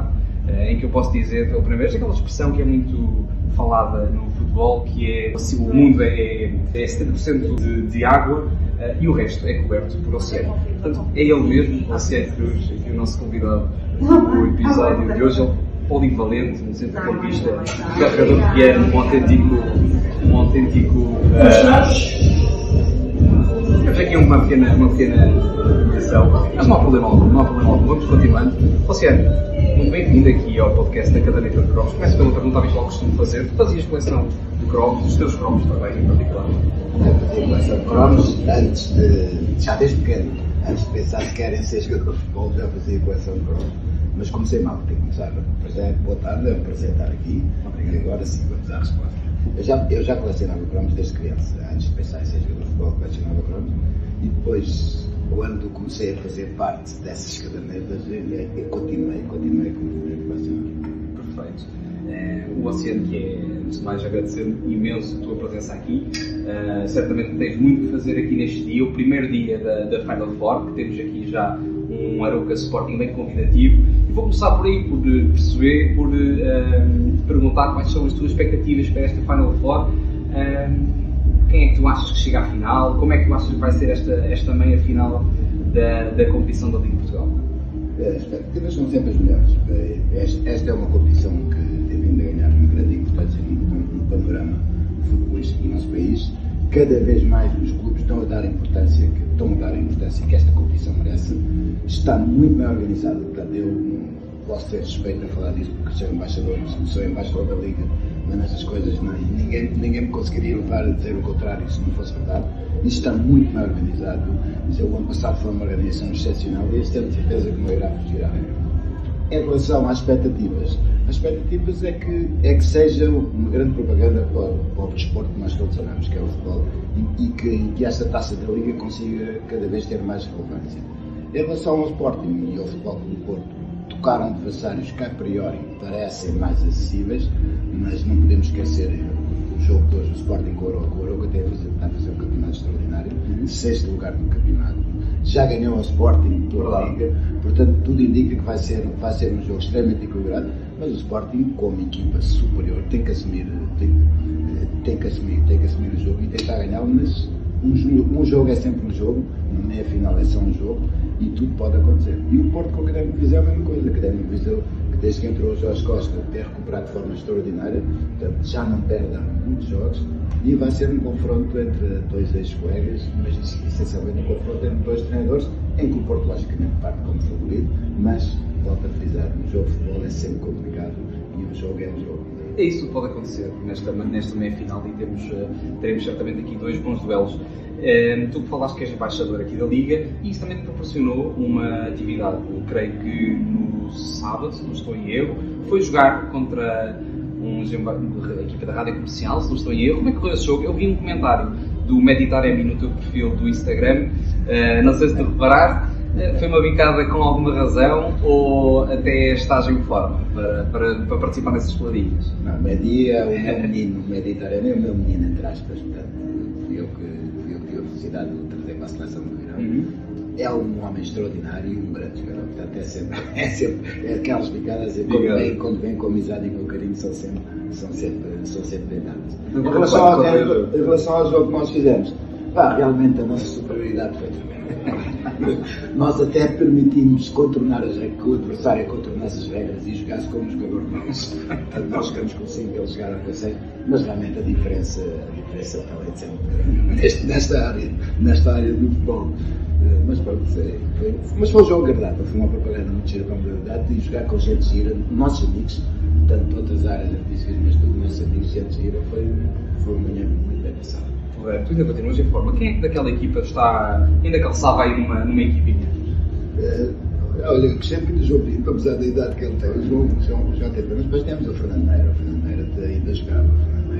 o convidado uh, em que eu posso dizer pela primeira vez aquela expressão que é muito falada no futebol, que é se o mundo é, é 70% de, de água uh, e o resto é coberto por oceano. Portanto, é ele mesmo, o Oceano Cruz, aqui o nosso convidado do episódio de hoje. Ele polivalente, um centrocampista, carregador de piano, um autêntico. Um autêntico. Uh, temos aqui uma pequena, uma pequena limitação, mas não há problema algum, não há problema algum. Vamos continuando. Oceano, muito bem-vindo aqui ao podcast da Caderneta de Cromos. Começo pela pergunta habitual que costumo fazer. Tu fazias coleção de cromos, dos teus cromos também, em particular? Eu fazia coleção de cromos antes de. já desde pequeno. Antes de pensar se querem ser jogador de futebol, já fazia coleção de cromos. Mas comecei mal, tenho que começar. Pois é, boa tarde, é um prazer estar aqui. E agora sim, vamos à resposta. Eu já, eu já colecionava cromos desde criança, antes de pensar em ser jogador futebol, colecionava cromos. E depois, quando comecei a fazer parte dessas cadernetas, eu continuei, continuei, continuei a colecionar. Perfeito. É, o Oceano, que é, antes de mais, agradecer imenso a tua presença aqui. Uh, certamente tens muito a fazer aqui neste dia, o primeiro dia da, da Final Four, que temos aqui já um Arouca Sporting bem convidativo. E vou começar por aí, por eh, perceber, por uh, perguntar quais são as tuas expectativas para esta Final Four. Uh, quem é que tu achas que chega à final? Como é que tu achas que vai ser esta, esta meia final da, da competição da Liga de Portugal? As expectativas são sempre as melhores. Esta é uma competição que tem vindo a ganhar uma grande importância no panorama futebolístico do nosso país. Cada vez mais os clubes estão a dar importância, estão a dar importância que esta competição merece. Está muito bem organizado. Portanto, eu posso ter respeito a falar disso porque sou embaixador, sou embaixador da Liga, nessas coisas não, ninguém, ninguém me conseguiria levar a dizer o contrário se não fosse verdade. Isto está muito bem organizado. O ano passado foi uma organização excepcional e este ano certeza que não irá fugir à. Em relação às expectativas, as expectativas é que, é que seja uma grande propaganda para, para o desporto que nós todos amamos, que é o futebol, e, e que, que esta taça da Liga consiga cada vez ter mais relevância. Em relação ao Sporting e ao Futebol do Porto, tocaram adversários que a priori parecem mais acessíveis, mas não podemos esquecer o jogo de hoje, o Sporting com o. O Oroco até está a fazer um campeonato extraordinário, uhum. sexto lugar no campeonato. Já ganhou o Sporting toda a Liga, portanto tudo indica que vai ser, vai ser um jogo extremamente equilibrado, mas o Sporting, como equipa superior, tem que assumir, tem, tem que assumir, tem que assumir o jogo e tentar ganhá-lo, mas um, um, jogo é sempre um jogo, meia final é só um jogo e tudo pode acontecer. E o Porto com o Académico Viseu é a mesma coisa. O Académico Viseu, que desde que entrou o Jorge Costa, tem recuperado de forma extraordinária, portanto já não perde há muitos jogos e vai ser um confronto entre dois ex-colegas, mas essencialmente um confronto entre dois treinadores, em que o Porto logicamente parte como favorito, mas volto a frisar, um jogo de futebol é sempre complicado e um jogo é um jogo. É isso que pode acontecer nesta, nesta meia final e temos, uh, teremos certamente aqui dois bons duelos. Uh, tu falaste que és embaixador aqui da Liga e isso também te proporcionou uma atividade, eu creio que no sábado, se não estou em erro, foi jogar contra um, a equipa da rádio comercial, se não estou em erro. Como é que correu esse jogo? Eu vi um comentário do Meditar em mim no teu perfil do Instagram, uh, não sei se tu reparaste, foi uma bicada com alguma razão ou até estás em forma para, para, para participar nessas peladinhas? Não, Medi é o meu menino, Mediterrâneo é o meu menino, entre aspas, portanto, fui eu que, felicidade de trazer para a seleção do. Uhum. É um homem extraordinário e um grande jogador, portanto, é sempre, é sempre é aquelas bicadas, quando vem, quando vem com amizade e com carinho, são sempre, são sempre, são sempre dadas. Em relação, ao, em relação ao jogo que nós fizemos, pá, realmente a nossa superioridade foi tremenda nós até permitimos contornar as que o adversário contornasse as regras e jogasse como jogador nosso. Portanto, nós jogamos com 5, eles jogaram com 6, mas realmente a diferença, a diferença de ser muito grande nesta, nesta, área, nesta área do futebol. Eh, mas pronto, foi, foi, mas foi um jogo agradável, foi uma propaganda muito gira para a modalidade e jogar com gente gira, nossos amigos, tanto outras áreas artísticas, mas tudo nossos amigos, gente gira, foi, foi uma manhã muito bem passada tu ainda continuas em forma. Quem é que daquela equipa está, ainda calçava aí numa, numa equipinha? Uh, olha, gostei muito do João Pinto, apesar da idade que ele tem. O João, João já teve, mas depois temos o Fernando Meira. O Fernando Meira ainda jogava.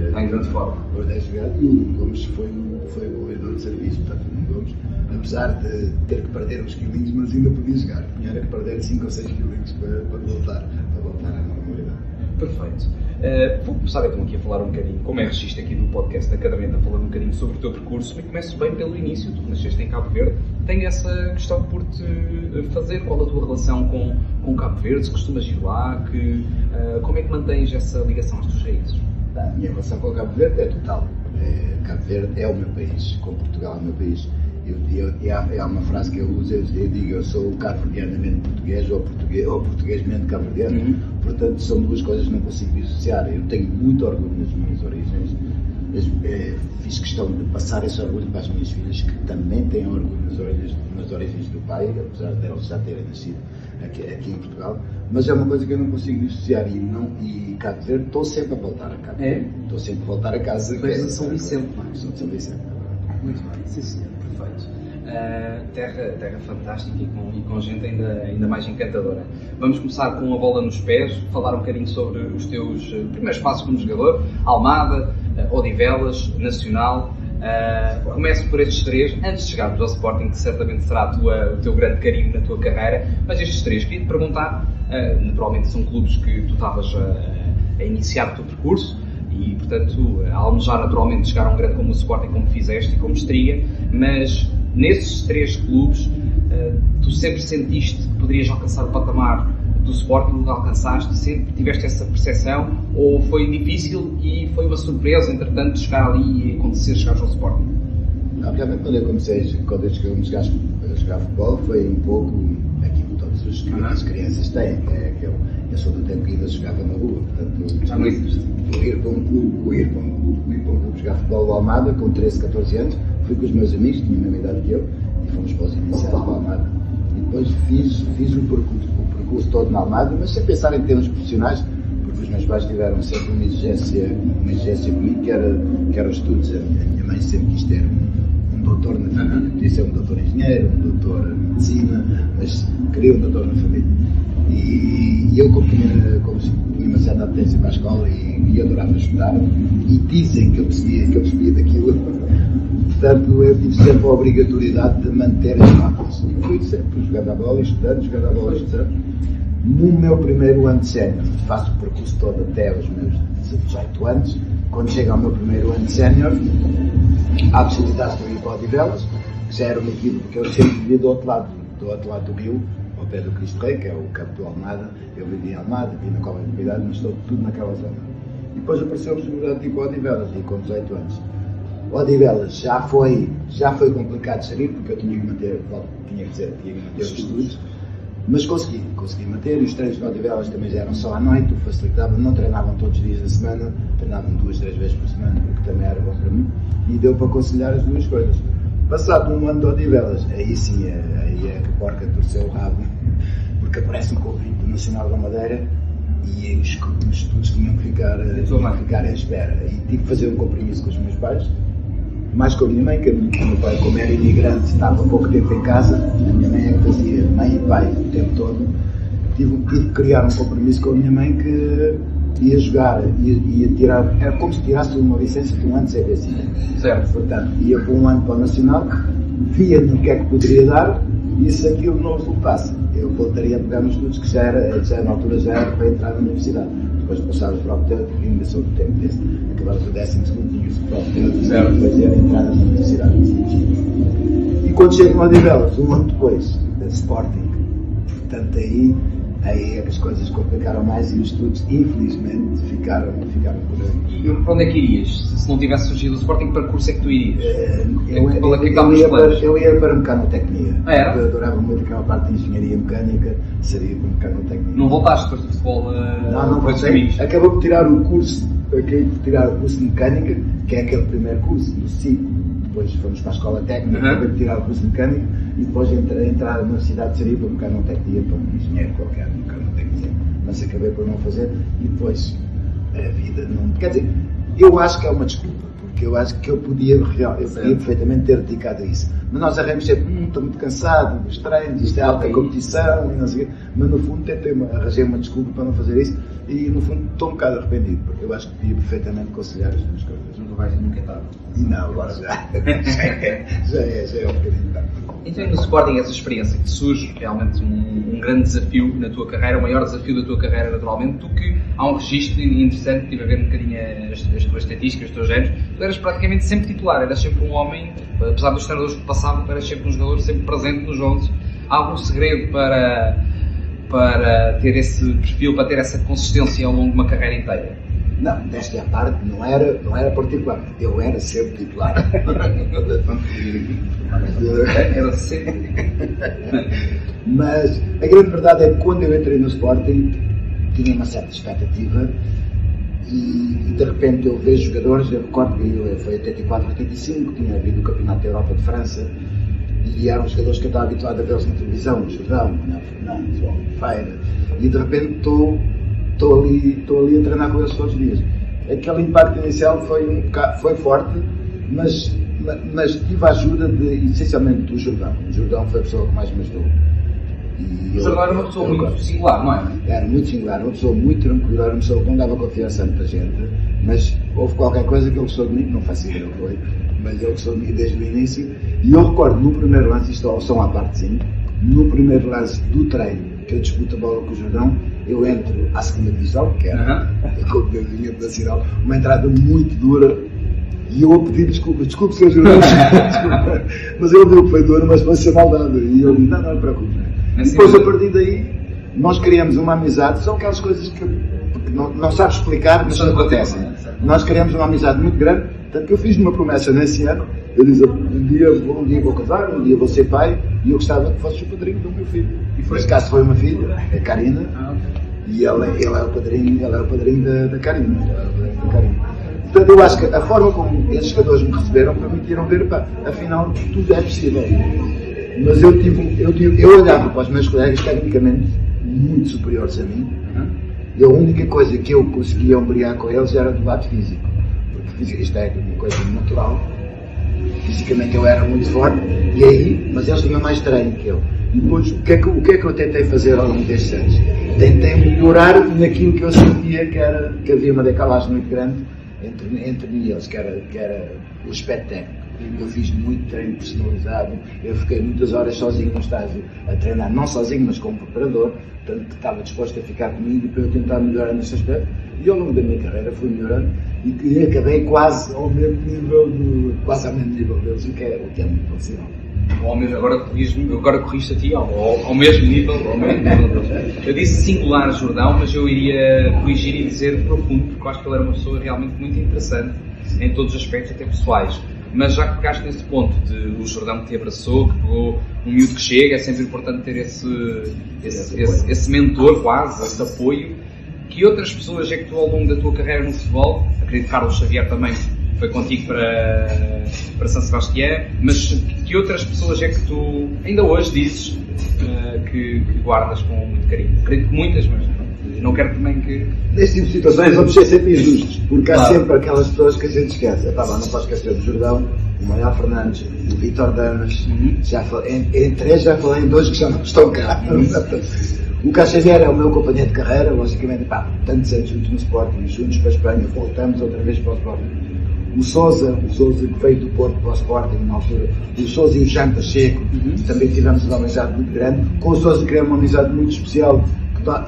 Está em grande forma. É jogado. E o Nuno Gomes foi, foi o goleador de serviço. Portanto, o Nuno Gomes, apesar de ter que perder uns quilinhos, mas ainda podia jogar. Tinha que perder 5 ou 6 quilinhos para, para, voltar, para voltar à normalidade. Perfeito. Uh, vou começar então aqui a falar um bocadinho, como é registro aqui do podcast da Caderneta, falando um bocadinho sobre o teu percurso, e começo bem pelo início. Tu nasceste em Cabo Verde, tenho essa questão por te fazer. Qual a tua relação com, com Cabo Verde? Se costumas ir lá? Que, uh, como é que mantens essa ligação às tuas raízes? A minha relação com Cabo Verde é total. Cabo Verde é o meu país, com Portugal é o meu país. Eu, eu, eu, há uma frase que eu uso, eu, eu digo, eu sou cabo-verdianamente português ou, português ou portuguesmente cabo-verdiano. Uhum. Portanto, são duas coisas que não consigo dissociar. Eu tenho muito orgulho nas minhas origens. Mas, é, fiz questão de passar esse orgulho para as minhas filhas, que também têm orgulho nas origens, nas origens do pai, apesar de elas já terem nascido aqui, aqui, em Portugal. Mas é uma coisa que eu não consigo dissociar e, não, e Cabo Verde, estou sempre a voltar a casa. É? Estou sempre a voltar a casa. Depois de São Vicente, não é? São Vicente. Muito bem, sim senhor, perfeito. Uh, terra, terra fantástica e com, e com gente ainda, ainda mais encantadora. Vamos começar com a bola nos pés, falar um bocadinho sobre os teus uh, primeiros passos como jogador, Almada, uh, Odivelas, Nacional. Uh, começo por estes três, antes de chegarmos ao Sporting, que certamente será tua, o teu grande carinho na tua carreira, mas estes três, queria te perguntar, naturalmente são clubes que tu estavas a, a iniciar o teu percurso, e, portanto, a almejar naturalmente chegar a um grande como o Sporting, como fizeste e como estria, mas nesses três clubes, uh, tu sempre sentiste que poderias alcançar o patamar do Sporting, alcançaste, sempre tiveste essa percepção, ou foi difícil e foi uma surpresa, entretanto, chegar ali e acontecer chegar ao Sporting? Não, realmente quando eu comecei, quando eu cheguei a jogar futebol, foi um pouco aquilo que todas as, uhum. as crianças têm, que é aquele eu sou do tempo que ainda jogava na rua, portanto, já não existe. Ir para um clube, ir para um clube, ir para um clube jogar futebol ao Almada com 13, 14 anos, fui com os meus amigos, tinham a mesma idade que eu, e fomos para os iniciais para o Almada. E depois fiz, fiz o, percurso, o percurso todo na Almada, mas sem pensar em termos profissionais, porque os meus pais tiveram sempre uma exigência, uma exigência comigo, que era, que era os estudos. A minha, a minha mãe sempre quis ter um, um doutor na família, podia ser um doutor engenheiro, um doutor em medicina, mas queria um doutor na família. E, e eu, como tinha, como tinha uma certa apetência para a escola e, e adorava estudar, e dizem que eu percebia, que eu percebia daquilo, portanto eu tive sempre a obrigatoriedade de manter as notas. E fui sempre jogando a bola, estudando, jogando a bola, estudando. No meu primeiro ano de sénior, faço o percurso todo até aos meus 18 anos, quando chego ao meu primeiro ano de sénior, há possibilidade de eu ir para o Odivelas, que já era uma equipe que eu sempre vivia do outro lado, do outro lado do rio, ao pé do Cristo Rei, que é o campo do Almada. Eu vivi em Almada, vivi na Cova de Novidade, mas estou tudo naquela zona. E depois apareceu a possibilidade de ir para Odivelas, e com 18 anos. Odivelas já foi, já foi complicado de sair, porque eu tinha que manter, tinha que dizer, tinha que manter os estudos, mas consegui, consegui manter, e os treinos de Odivelas também já eram só à noite, o facilitava, não treinavam todos os dias da semana, treinavam duas, três vezes por semana, porque também era bom para mim, e deu para conciliar as duas coisas. Passado um ano de Odivelas, aí sim, aí é que a porca torceu o rabo, porque aparece um convite nacional da Madeira e os, os estudos tinham que ficar, tinham ficar em espera. E tive que fazer um compromisso com os meus pais, mais com a minha mãe, que o meu pai, como era imigrante, estava pouco tempo em casa, a minha mãe é que fazia mãe e pai o tempo todo. Tive, tive que criar um compromisso com a minha mãe que ia jogar, ia, ia tirar, era como se tirasse uma licença de um ano de CBC. Certo. Portanto, ia por um ano para o Nacional, via no que é que poderia dar, e se aquilo não resultasse, eu voltaria a pegar nos estudos que já era, já na altura já era para entrar na universidade. Depois passava para o propedêutico, ainda sou do tempo desse, acabava o décimo segundo, tinha o propedêutico, depois era entrar na universidade. E quando chego no Odivelas, um ano depois, da Sporting, portanto aí aí é que as coisas complicaram mais e os estudos, infelizmente, ficaram, ficaram por aí. E para onde é que irias? Se não tivesse surgido o Sporting, para que curso é que tu irias? Uh, eu, é eu, que eu, ia para, eu ia para mecanotécnica. Ah, era? Eu adorava muito aquela parte de engenharia mecânica, seria para mecanotécnica. Não voltaste depois do futebol? Uh, não, não voltei. Acabou por tirar o curso, acabei por tirar o curso de mecânica, que é aquele primeiro curso, do ciclo depois fomos para a escola técnica, uhum. de tirar o curso de mecânico e depois entrar, entrar na universidade seria para mecanotécnica, para um engenheiro qualquer, mecanotécnica, mas acabei por não fazer e depois a vida não. Quer dizer, eu acho que é uma desculpa, eu acho que eu podia, eu podia perfeitamente ter dedicado a isso. Mas nós arranjamos sempre, hum, estou muito cansado dos treinos, isto é alta competição e não sei o quê. Mas no fundo tentei uma, arranjei uma desculpa para não fazer isso e no fundo estou um bocado arrependido, porque eu acho que podia perfeitamente conciliar as duas coisas. Nunca vais nunca tarde. Não, agora já. já é, já é, já é um bocadinho tarde. Então, no Sporting, essa experiência que surge realmente um, um, grande desafio na tua carreira, o maior desafio da tua carreira, naturalmente, do que há um registro interessante, estive a ver um bocadinho as, as tuas estatísticas, os teus géneros, tu eras praticamente sempre titular, eras sempre um homem, apesar dos treinadores que passavam, tu eras sempre um jogador sempre presente nos 11. Há algum segredo para, para ter esse perfil, para ter essa consistência ao longo de uma carreira inteira? Não, desta parte não era, não era particular. Eu era sempre titular. era sempre. Mas a grande verdade é que quando eu entrei no Sporting tinha uma certa expectativa e, de repente eu vejo jogadores, eu recordo que foi 84, 85, tinha havido o Campeonato da Europa de França e eram jogadores que eu estava habituado a vê-los na televisão, o Jordão, o Fernandes, o Feira, e de repente estou estou ali, estou ali a treinar com eles todos os dias. Aquele impacto inicial foi, um foi forte, mas, mas tive a ajuda de, essencialmente do Jordão. O Jordão foi a pessoa que mais me ajudou. E o Jordão era uma pessoa muito singular, não é? Era muito singular, uma pessoa muito tranquila, era uma pessoa que não dava confiança a muita gente, mas houve qualquer coisa que ele gostou de mim, não faço ideia o que foi, mas ele gostou de mim desde o início. E eu recordo no primeiro lance, isto é só uma parte sim, no primeiro lance do treino, eu disputo a bola com o Jordão, eu entro à segunda divisão, que era como eu vinha da cidade, uma entrada muito dura, e eu a pedir desculpas, desculpe, Sr. Jornalista, mas deu que foi duro, mas foi ser maldade. E eu disse, não, não, não preocupe. E depois, a partir daí, nós criamos uma amizade, são aquelas coisas que, que não, não sabes explicar, mas acontecem. Nós criamos uma amizade muito grande, tanto que eu fiz uma promessa nesse ano, eu disse, um dia, um dia vou casar, um dia vou ser pai, e eu gostava que fosse o padrinho do meu filho. E foi. Nesse caso foi uma filha, a Karina, ah, okay. e ela, ele é o padrinho, ela é o padrinho da, da Karina. Da Karina. Portanto, eu acho que a forma como esses jogadores me receberam permitiram ver, pá, afinal, tudo é possível. Mas eu, tive, eu, tive, eu olhava para os meus colegas tecnicamente muito superiores a mim, e a única coisa que eu conseguia ombrear com eles era do lado físico. Isto é uma coisa natural fisicamente eu era muito forte, e aí, mas eles tinham mais treino que eu. Depois, o que, é que, o que é que eu tentei fazer ao longo destes anos? Tentei melhorar naquilo que eu sentia que, era, que havia uma decalagem muito grande entre, entre mim e eles, que era, que era o aspecto técnico. Eu fiz muito treino personalizado, eu fiquei muitas horas sozinho no estágio a treinar, não sozinho, mas como preparador, tanto que estava disposto a ficar comigo para eu tentar melhorar nesse aspecto. E ao longo da minha carreira fui melhorando e, acabei quase ao mesmo nível do, quase ao mesmo nível deles, o que é, o que é muito possível. Ao mesmo, agora, agora corriste a ti ao, ao, ao mesmo nível, ao mesmo nível deles. Eu disse singular Jordão, mas eu iria corrigir e dizer profundo, porque eu acho que ele era uma pessoa realmente muito interessante em todos os aspectos, até pessoais. Mas já que pegaste nesse ponto de o Jordão que te abraçou, que pegou um miúdo que chega, é sempre importante ter esse, esse, esse, esse mentor quase, esse apoio. Que outras pessoas é que tu ao longo da tua carreira no futebol, acredito que Carlos Xavier também foi contigo para, para São Sebastião, mas que outras pessoas é que tu ainda hoje dizes uh, que, que, guardas com muito carinho? Acredito que muitas, mas não quero também que. Neste tipo de situações vamos ser sempre injustos, porque há claro. sempre aquelas pessoas que a gente esquece. Epá, não posso esquecer do Jordão, o Manuel Fernandes, o Vitor Damas, uhum. já falei, em, três já falei em dois que já não estão cá. Uhum. O Xavier é o meu companheiro de carreira, logicamente, pá, tantos anos juntos no Sporting, juntos para a Espanha, voltamos outra vez para o Sporting. O Souza, o Souza que veio do Porto para o Sporting na altura, o Souza e o Jean Pacheco, uhum. também tivemos uma amizade muito grande. Com o Souza criamos uma amizade muito especial,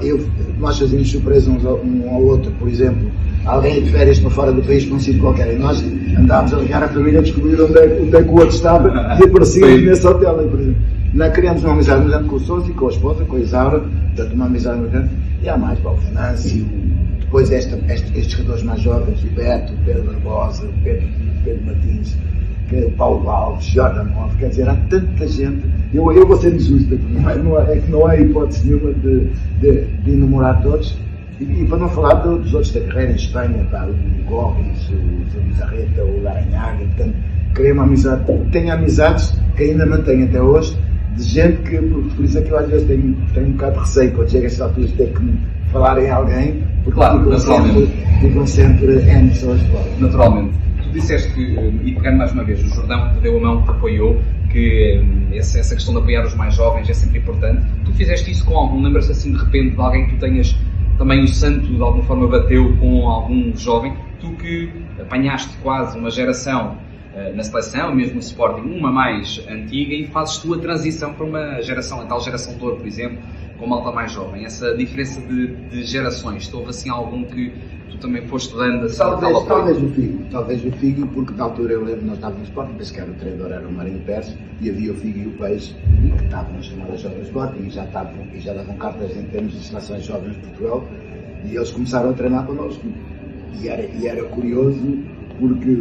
eu, nós fazíamos surpresa uns ao, um ao outro, por exemplo, alguém de férias para fora do país para um sítio qualquer, e nós andávamos a ligar a família a descobrir onde é, onde é que o outro estava e aparecíamos nesse hotel, por exemplo. Nós criamos uma amizade muito grande com o Souza e com a esposa, com a Isaura, portanto uma amizade muito grande. E há mais, Paulo Venâncio, depois esta, este, estes jogadores mais jovens, o Beto, o Pedro Barbosa, o Pedro, Pedro Martins, Paulo Alves, Jordan Monte, quer dizer, há tanta gente. Eu, eu vou ser injusto, não é, não é, é que não há hipótese nenhuma de, de, de enumerar todos. E, e, para não falar dos outros da carreira em Espanha, pá, o Gorris, o, Bizarreta, o Laranhaga, portanto, criei uma amizade. Tenho amizades que ainda mantenho até hoje de gente que, por, por, isso é que eu às vezes tenho, tenho um bocado de receio quando chega a esta altura de ter que falar em alguém, porque claro, ficam, sempre, ficam sempre N pessoas fora. Naturalmente. Disseste que, e pegando mais uma vez, o Jordão que deu a mão, que apoiou, que hum, essa, essa questão de apoiar os mais jovens é sempre importante. Tu fizeste isso com algum? Lembras-te assim de repente de alguém que tu tenhas também o santo de alguma forma bateu com algum jovem? Tu que apanhaste quase uma geração na seleção, mesmo no Sporting, uma mais antiga, e fazes tu a transição para uma geração, a tal geração de ouro, por exemplo, com uma alta mais jovem. Essa diferença de, de gerações, houve assim algum que tu também foste dando assim, talvez, talvez o Figo, talvez o Figo, porque na altura eu lembro, nós estávamos no Sporting, penso que era o treinador, era o Marinho Pérez, e havia o Figo e o Peixe, que estavam nas chamadas jovens Sporting, e já, estavam, e já davam cartas em termos de seleções jovens de Portugal, e eles começaram a treinar connosco. E era, e era curioso, porque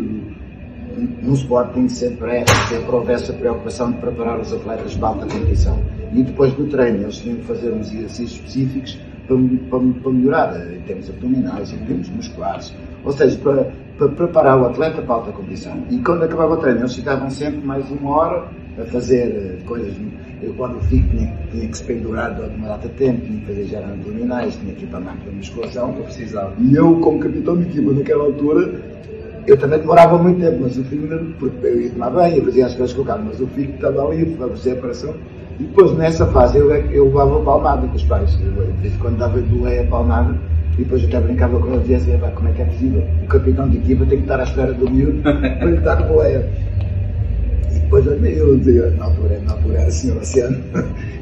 no Sporting sempre, é, sempre houve essa preocupação de preparar os atletas para alta competição. E depois do treino eles tinham que fazer uns exercícios específicos para, para, para melhorar em termos abdominais, em termos musculares. Ou seja, para, para preparar o atleta para alta competição. E quando acabava o treino eles ficavam sempre mais uma hora a fazer eh, coisas. Eu quando fico tinha, tinha que se pendurar durante uma data de tempo, tinha que fazer já abdominais, tinha que ir para a máquina de musculação. Eu precisava. E eu, como capitão de equipa naquela altura, eu também demorava muito tempo, mas o filho, porque eu ia tomar banho, fazia as coisas com o carro, mas o filho estava ali, fazer a operação. E depois, nessa fase, eu, eu levava palmada com os pais. Eu, de vez em quando dava boleia palmada, e depois até brincava com ele e dizia como é que é possível? O capitão de equipa tem que estar à espera do miúdo para lhe dar boleia. E depois eu dizia, na altura, na altura era senhor Oceano,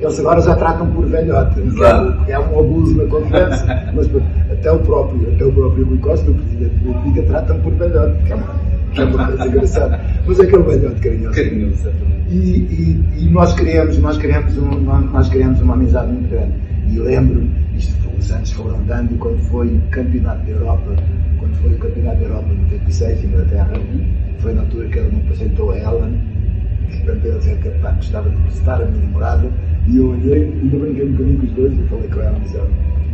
eles agora já tratam por velhote, claro. é, é um abuso na conversa, mas até o próprio, até o próprio Rui Costa, o presidente da República, tratam por velhote, que é uma, que é uma coisa engraçada. Mas é que é um velhote carinhoso. Carinhoso, e, e, e, nós criamos, nós criamos, um, nós criamos uma amizade muito grande. E lembro-me, isto os anos foram dando, quando foi o Campeonato da Europa, quando foi o Campeonato da Europa de 96, em Inglaterra, foi na altura que ele me apresentou a Ellen, portanto ele dizia que pá, gostava de visitar a minha namorada, e eu olhei, ainda brinquei um bocadinho com os dois, e falei com ela, mas ela,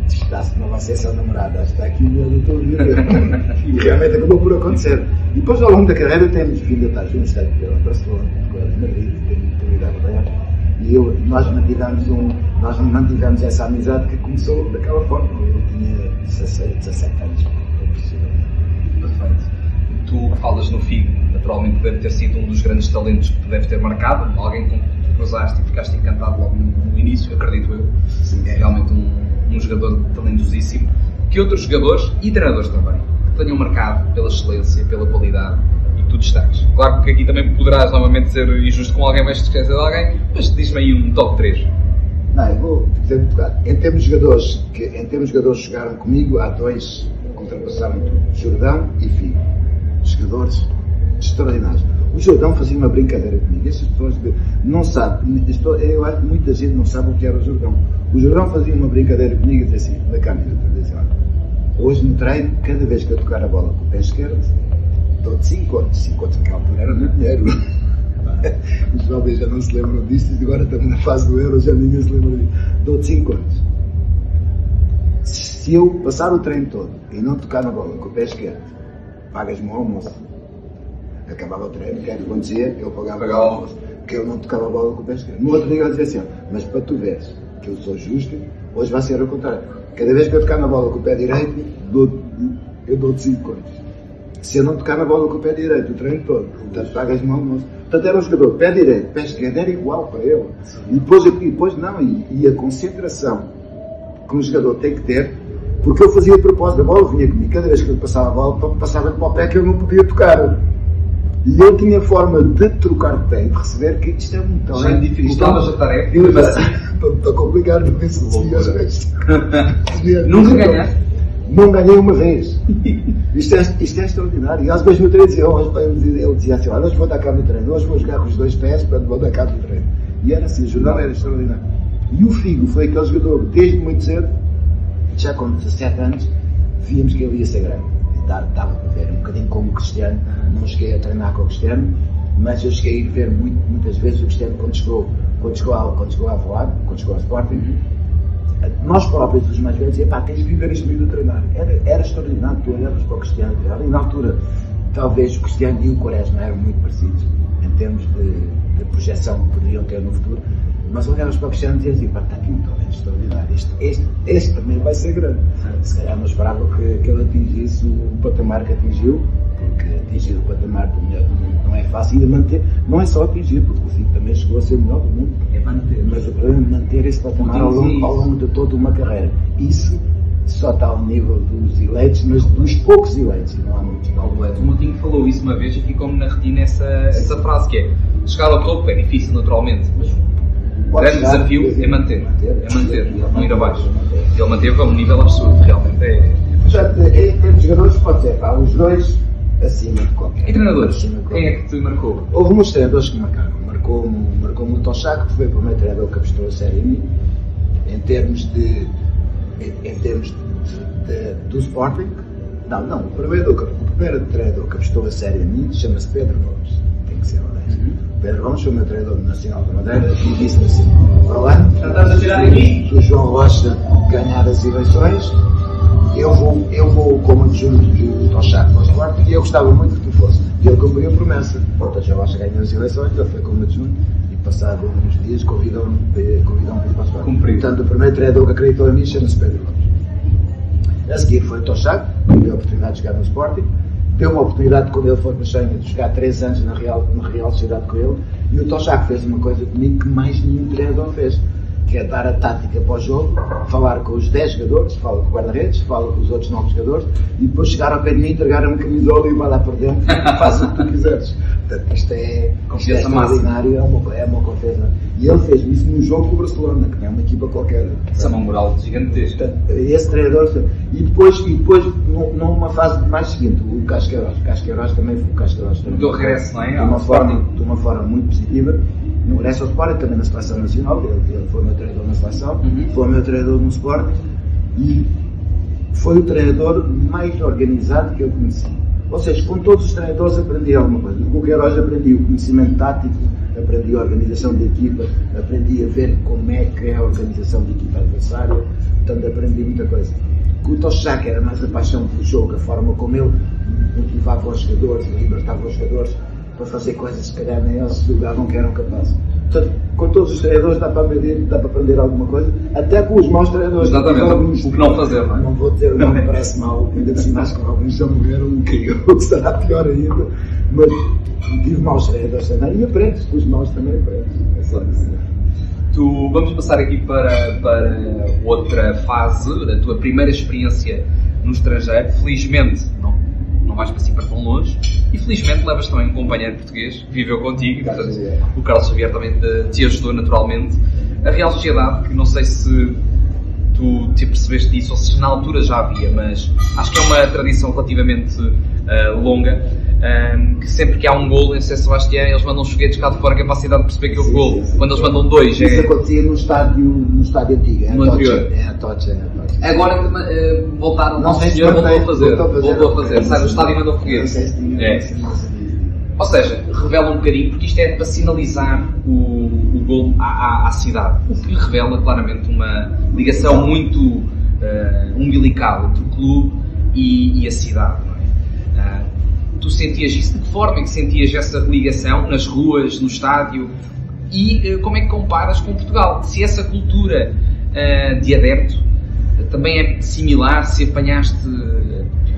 está-se que não vai ser sua namorada, está aqui mesmo, estou a ver. e realmente acabou por acontecer. E depois, ao longo da carreira, temos vindo a estar juntos, tanto pela Barcelona, Madrid, temos oportunidade de ganhar. E eu, nós mantivemos, um, nós mantivemos essa amizade que começou daquela forma. Eu tinha 16, 17 anos. Perfeito. Tu falas no FIG, naturalmente deve ter sido um dos grandes talentos que tu deves ter marcado, alguém com que tu cruzaste e ficaste encantado logo no, início, acredito eu. Sim, é realmente um, um jogador talentosíssimo. Que outros jogadores e treinadores também que tenham marcado pela excelência, pela qualidade e que tu destaques? Claro que aqui também poderás novamente ser injusto com alguém, mais esquecer de alguém, mas diz-me aí um top 3. Não, eu vou dizer muito claro. Em termos de jogadores, que, em termos de jogadores que jogaram comigo, há dois que ultrapassaram Jordão e Figo. Jogadores extraordinários. O Jordão fazia uma brincadeira comigo. Essas pessoas não sabem, eu acho que muita gente não sabe o que era o Jordão. O Jordão fazia uma brincadeira comigo e dizia assim, na câmera, dizia, olha, hoje no treino, cada vez que eu tocar a bola com o pé esquerdo, dou-te 5 contos. 5 contos naquela altura era muito dinheiro. Os jovens já não se lembram disto e agora estamos na fase do euro, já ninguém se lembra disso. Dou-te 5 contos. Se eu passar o treino todo e não tocar na bola com o pé esquerdo, pagas-me o almoço. Acabava o treino, o que é que acontecia? Eu pagava o almoço, porque eu não tocava a bola com o pé esquerdo. No outro dia eu dizia assim, mas para tu veres que eu sou justo, hoje vai ser o contrário. Cada vez que eu tocar na bola com o pé direito, dou, eu dou-te 5 contos. Se eu não tocar na bola com o pé direito o treino todo, portanto pagas-me o almoço. Portanto, era um jogador pé direito, pé esquerdo, era igual para ele. E depois, e depois não, e, e, a concentração que um jogador tem que ter, porque eu fazia propósito da bola, vinha comigo, cada vez que eu passava a bola, passava para o pé que eu não podia tocar. E eu tinha forma de trocar de pé e de receber que isto é muito talento. É difícil. Estavas a tarefa. Está complicado, não penso Nunca ganhaste? Não ganhei uma vez. Isto é, isto é extraordinário. E às vezes no treino dizia, ele dizia assim, olha, hoje vou dar cabo no treino, hoje vou jogar com os dois pés, para vou dar cabo no treino. E era assim, o jornal era extraordinário. E o Figo foi aquele jogador, desde muito cedo, já com 17 anos, víamos que ele ia ser grande. Dava para ver, um bocadinho como o Cristiano, não cheguei a treinar com o Cristiano, mas eu cheguei a ver muito, muitas vezes o Cristiano quando chegou, quando chegou, a, quando chegou a voar, quando chegou ao Sporting, nós próprios, os mais velhos, pá, tens de ver este vídeo treinar. Era, era extraordinário, tu olhavas para o Cristiano, e na altura, talvez o Cristiano e o Quaresma eram muito parecidos, em termos de, de projeção que poderiam ter no futuro, mas olhavas para o Cristiano e dizias pá, está aqui um talento extraordinário. Este, este, este também vai ser grande. Se calhar não esperava que, que ele atingisse o patamar que atingiu, porque atingir o patamar do melhor do mundo não é fácil. E manter, não é só atingir, porque o Fico também chegou a ser o melhor do mundo. É manter. Mas o problema é manter esse patamar ao longo, ao longo de toda uma carreira. Isso só está ao nível dos eleitos, mas dos poucos eleitos, não há muitos. O Moutinho falou isso uma vez e ficou-me na retina essa, essa frase que é chegar ao topo é difícil naturalmente, mas o grande desafio é é manter, é manter, não ir abaixo. ele manteve a um nível absurdo, realmente é. é Portanto, em termos de jogadores, pode ser, pá, os dois acima de qualquer. E treinadores, quem é que te marcou? Houve muitos treinadores que marcaram. Marcou-me marcou o Tochaco, que foi o primeiro treinador que apostou a série em mim. Em termos de. Em, em termos de, de- do Sporting. Não, não. O primeiro, o primeiro treinador que apostou a série em mim chama-se Pedro Gomes. Que ser honesto. Pedro Gomes foi o meu treinador do Nacional da Madeira e disse-me assim: para mim? se o João Rocha ganhar as eleições, eu vou, eu vou como adjunto do Tochaco para o Sporting e eu gostava muito que tu fosse. E ele cumpriu a promessa. Portanto, o João Rocha ganhou as eleições, ele foi como adjunto e passado uns dias convidou-me eh, convidou para o Sporting. Portanto, o primeiro treinador que acreditou em mim chama-se Pedro Gomes. A seguir foi o Tochaco, que me deu a oportunidade de jogar no Sporting. Deu uma oportunidade quando ele foi para Schengen de jogar 3 anos na Real, na Real Sociedade com ele. E o Tochaco fez uma coisa comigo que mais nenhum treinador fez. Que é dar a tática para o jogo, falar com os 10 jogadores, fala com o guarda-redes, fala com os outros 9 jogadores e depois chegar ao pé de mim, entregar uma camisola e vai lá por dentro e faz o que tu quiseres. Portanto, isto é, isto é extraordinário, é uma, é uma confiança. E ele fez isso num jogo com o Barcelona, que não é uma equipa qualquer. Isso é uma moral gigantesca. Esse treinador. E depois, e depois num- numa fase mais seguinte, o Casqueiros. O Casqueiros também foi o Casqueiros também. O teu regresso, não é? De uma, forma, de uma forma muito positiva. No regresso ao Sporting, também na seleção nacional. Ele, ele foi o meu treinador na seleção, Uhum. foi o meu treinador no Sporting. E foi o treinador mais organizado que eu conheci. Ou seja, com todos os treinadores aprendi alguma coisa. Com o Queiroz aprendi o conhecimento tático, aprendi a organização da equipa, aprendi a ver como é que é a organização da equipa adversária, portanto aprendi muita coisa. Com o Toshak era mais a paixão pelo jogo, a forma como ele motivava os jogadores, libertava os jogadores para fazer coisas se calhar nem eles julgavam que eram capazes. Portanto, com todos os treinadores dá para aprender, dá para aprender alguma coisa, até com os maus treinadores. Exatamente, Alguns- o que não fazer, não é? Não vou dizer o nome, parece mal, ainda por cima acho que alguns já morreram, que eu que será pior ainda, mas tive maus treinadores também e aprendes, com os maus também aprendes. É só dizer. Tu, vamos passar aqui para, para outra fase, da tua primeira experiência no estrangeiro. Felizmente, não, não vais para si para tão longe. E felizmente levas também um companheiro português que viveu contigo. e, portanto, o Carlos Xavier também te ajudou naturalmente. A Real Sociedade, que não sei se tu te percebeste disso ou se na altura já havia, mas acho que é uma tradição relativamente ah, longa. ah, que sempre que há um gol em São Sebastião, eles mandam foguetes cá de fora que é para a cidade perceber que houve Sim, gol. sim, sim. Quando eles mandam dois, Isso é, acontecia no estádio, no estádio antigo, é No a Tocha. anterior. É a Tocha, é. Agora eh, voltaram, Não Nosso sei se Senhor voltou a fazer. voltou a fazer. Voltou a fazer. Sai do estádio e manda o Não sei se foguete. tinha- É. Ou seja, revela um bocadinho, porque isto é para sinalizar o, o gol à, à- à cidade. O que revela claramente uma ligação muito eh, umbilical entre o clube e, e a cidade. É? Ah, tu sentias isso? De que forma é que sentias essa ligação nas ruas, no estádio? E eh, como é que comparas com Portugal? Se essa cultura de adepto também é similar, se apanhaste,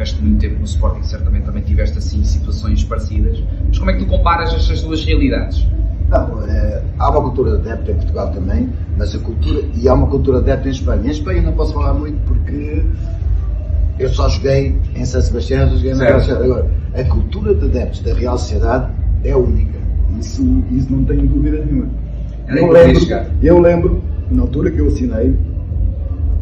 tiveste muito tempo no Sporting, certamente também tiveste assim situações parecidas, mas como é que tu comparas estas duas realidades? Não, eh, há uma cultura de adepto em Portugal também, mas a cultura, e há uma cultura de adepto em Espanha. Em Espanha não posso falar muito porque eu só joguei em São Sebastião, só joguei na. Real Sociedade. Agora, a cultura de adeptos da Real Sociedade é única. Isso, isso não tenho dúvida nenhuma. Eu, eu lembro, eu lembro, na altura que eu assinei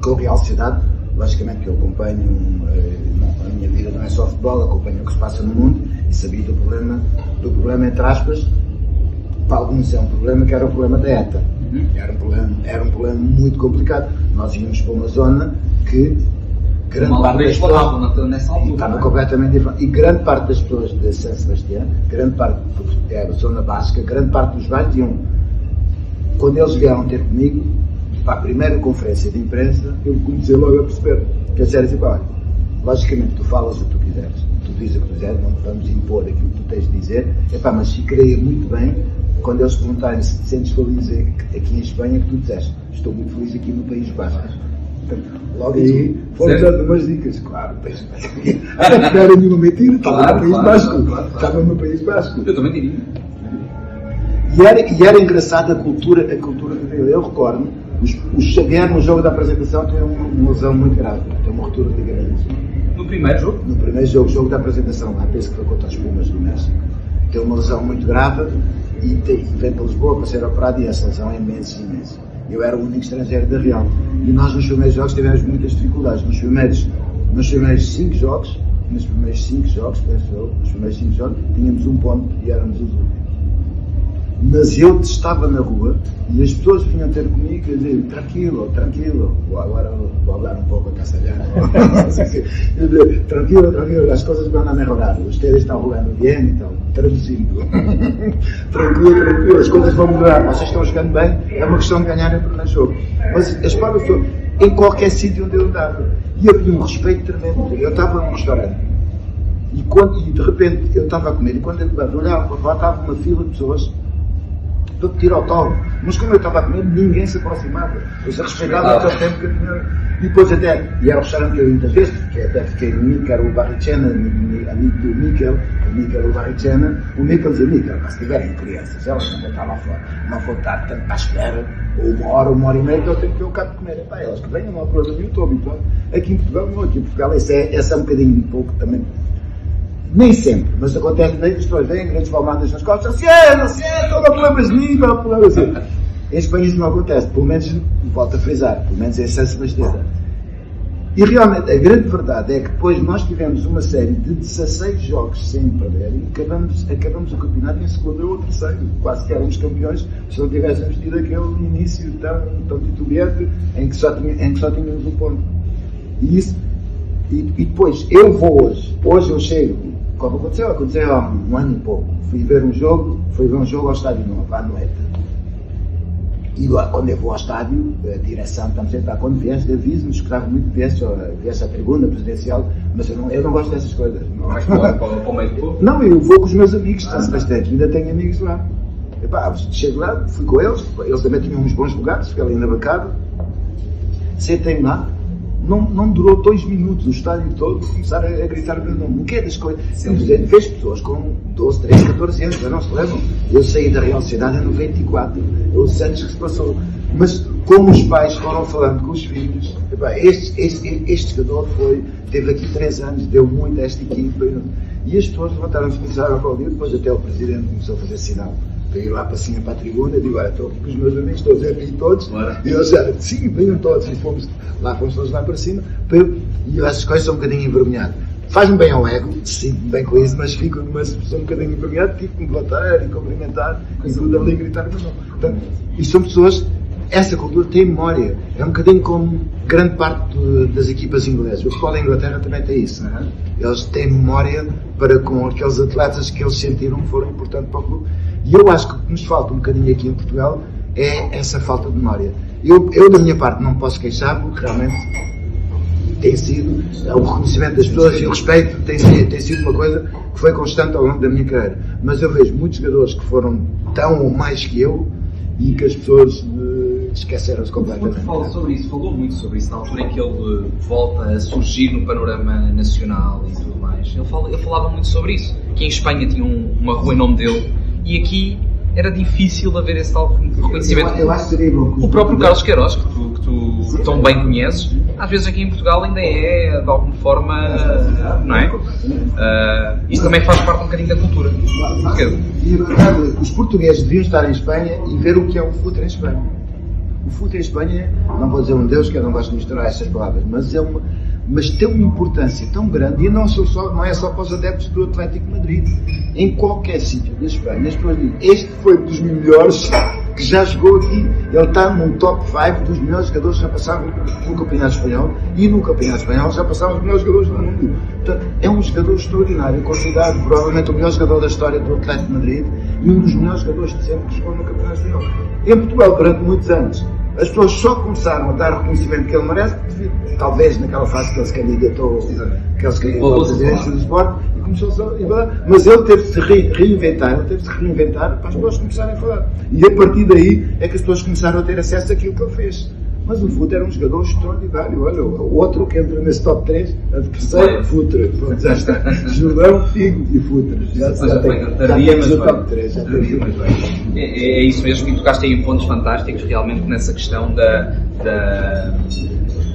com a Real Sociedade, logicamente que eu acompanho, eh, minha vida não é só futebol, acompanho o que se passa no mundo e sabia do problema, do problema entre aspas, para alguns é um problema que era o problema da ETA. Uhum. Era um problema, era um problema muito complicado. Nós íamos para uma zona que grande Mal parte das pessoas nessa altura. estava é? completamente diferente. E grande parte das pessoas de São Sebastião, grande parte era a zona básica, grande parte dos bairros tinham. Quando eles vieram ter comigo, para a primeira conferência de imprensa, eu comecei logo a perceber que a sério assim, olha, logicamente tu falas o que tu quiseres, tu dizes o que tu quiseres, não vamos impor aquilo que tu tens de dizer, epá, mas ficaria muito bem quando eles perguntarem se te sentes feliz aqui em Espanha, que tu disseste, estou muito feliz aqui no País Basco. Logo aí foram dando umas dicas, claro, País Basco. Porque não era nenhuma mentira, estava no País Basco. Estava no País Basco. Eu também diria. E era, e era engraçado a cultura, a cultura dele. Eu recordo O Xavier, no jogo da apresentação, tem uma lesão muito grave, tem uma ruptura de ligamento. No primeiro jogo? No primeiro jogo, jogo da apresentação, lá penso que foi contra as Pumas do México. Tem uma lesão muito grave e, tem, e vem para Lisboa para ser operado e essa lesão é imensa, imensa. Eu era o único estrangeiro da Real. E nós nos primeiros jogos tivemos muitas dificuldades. Nos primeiros, nos primeiros cinco jogos, nos primeiros cinco jogos, penso eu, nos primeiros cinco jogos, tínhamos um ponto e éramos os últimos mas eu estava na rua e as pessoas vinham ter comigo e dizer tranquilo, tranquilo, agora vou falar um pouco castelhano, tranquilo, tranquilo, as coisas vão a melhorar, vocês estão jogando bem, então, traduzindo, tranquilo, tranquilo, as coisas vão melhorar, vocês estão jogando bem, é uma questão de ganhar em primeiro jogo. Mas as palavras em qualquer sítio onde eu andava, e havia um respeito tremendo, eu estava num restaurante, e, quando, e de repente eu estava a comer, e quando eu olhava para lá, estava uma fila de pessoas para pedir autógrafo. Mas como eu estava a comer, ninguém se aproximava. Eu se respeitava até o tempo que eu tinha. E depois até, e era o restaurante que eu muitas vezes, porque até fiquei que era o Barricena, amigo do Miquel, o Miquel o Barricena, o Miquel dizia, mas se tiverem crianças, elas não vão estar lá fora, não vão estar tanto à espera, ou uma hora, uma hora e meia, que eu tenho que ir ao cabo de comer. Epá, elas que venham, não há problema nenhum, estou habituado. Aqui em Portugal, não, aqui em Portugal, esse é, esse é um bocadinho, um pouco também nem sempre, mas acontece bem que as pessoas vêm grandes palmadas nas costas, assim, é, não sei, toda a palavra limpa, a palavra assim. Em isso não acontece, pelo menos, volto a frisar, pelo menos é essa Sebastião. E realmente, a grande verdade é que depois nós tivemos uma série de 16 jogos sem perder e acabamos, acabamos o campeonato em segundo ou terceiro. Quase que éramos campeões se não tivéssemos tido aquele início tão, tão titubeante em que só, em que só tínhamos um ponto. E isso, e, e depois, eu vou hoje, hoje eu chego, como aconteceu, aconteceu há um ano e pouco. Fui ver um jogo, fui ver um jogo ao Estádio Novo, à noite. E lá, quando eu vou ao estádio, a direção estamos sempre, quando vieste, avise-nos, gostava muito que viesse, viesse a tribuna presidencial, mas eu não, eu não gosto dessas coisas. Não, mas para, para, o meio do povo? Não, eu vou com os meus amigos, ah, bastante, ainda tenho amigos lá. Epá, chego lá, fui com eles, eles também tinham uns bons lugares, fiquei ali na bancada, sentei-me lá, não, não durou dois minutos o estádio todo começar a, a gritar o meu nome. O que é das coisas? Simplesmente fez pessoas com 12, 13, 14 anos, já não se lembram. Eu saí da Real Sociedade em 94, eu sei anos que se passou. Mas como os pais foram falando com os filhos, este, este, este jogador foi, teve aqui 3 anos, deu muito a esta equipa. E as pessoas levantaram-se, começaram a aplaudir, depois até o presidente começou a fazer sinal ir lá para cima para a tribuna, digo, olha, estou aqui com os meus amigos, todos aqui todos, e eles disseram, sim, venham todos, e fomos, lá fomos todos lá para cima, eu, e eu essas coisas são um bocadinho envergonhado. Faz-me bem ao ego, sinto-me bem com isso, mas fico numa situação um bocadinho envergonhado, tive que me levantar e cumprimentar, e tudo ali gritar, mas não. Portanto, e são pessoas essa cultura tem memória. É um bocadinho como grande parte das equipas inglesas. O futebol da Inglaterra também tem isso. Não é? Eles têm memória para com aqueles atletas que eles sentiram que foram importantes para o clube. E eu acho que o que nos falta um bocadinho aqui em Portugal é essa falta de memória. Eu, eu da minha parte, não posso queixar, porque realmente tem sido o reconhecimento das pessoas e o respeito tem tem sido uma coisa que foi constante ao longo da minha carreira. Mas eu vejo muitos jogadores que foram tão ou mais que eu e que as pessoas uh, esqueceram-se completamente. Quando fala sobre isso, falou muito sobre isso na altura em que ele volta a surgir no panorama nacional e tudo mais. Ele, fala, ele falava muito sobre isso, que em Espanha tinha um, uma rua em nome dele e aqui era difícil haver esse tal reconhecimento. Eu, eu acho que o próprio Carlos Queiroz, que tu, que tu tão bem conheces, às vezes aqui em Portugal ainda é de alguma forma, não é? Uh, isso também faz parte um bocadinho da cultura. E verdade, os portugueses deviam estar em Espanha e ver o que é o futebol em Espanha. O futebol em Espanha, não vou dizer um Deus, que eu não gosto de misturar essas palavras, mas é uma mas tem uma importância tão grande, e não, só, não é só para os adeptos do Atlético Madrid. Em qualquer sítio da Espanha, as pessoas dizem, este foi dos melhores que já jogou aqui. Ele está num top 5 dos melhores jogadores que já passaram no Campeonato Espanhol e no Campeonato Espanhol já passaram os melhores jogadores do mundo. Portanto, é um jogador extraordinário, considerado provavelmente o melhor jogador da história do Atlético Madrid e um dos melhores jogadores de sempre que jogou no Campeonato Espanhol. Em Portugal, durante muitos anos, as pessoas só começaram a dar o reconhecimento que ele merece, talvez naquela fase que ele se candidatou, que ele se candidatou ao presidente do Sport, e começou só, mas ele teve de se re, reinventar, ele teve de se reinventar para as pessoas começarem a falar. E a partir daí é que as pessoas começaram a ter acesso àquilo que ele fez. Mas o Futre era um jogador extraordinário. Olha, o outro que entra nesse top 3, a terceira, Futre. Pronto, já está. Jordão, Figo e Futre. Já, já, já tem, já tem o top 3. Já tem. É, é isso mesmo, e tocaste aí em pontos fantásticos, realmente, nessa questão da, da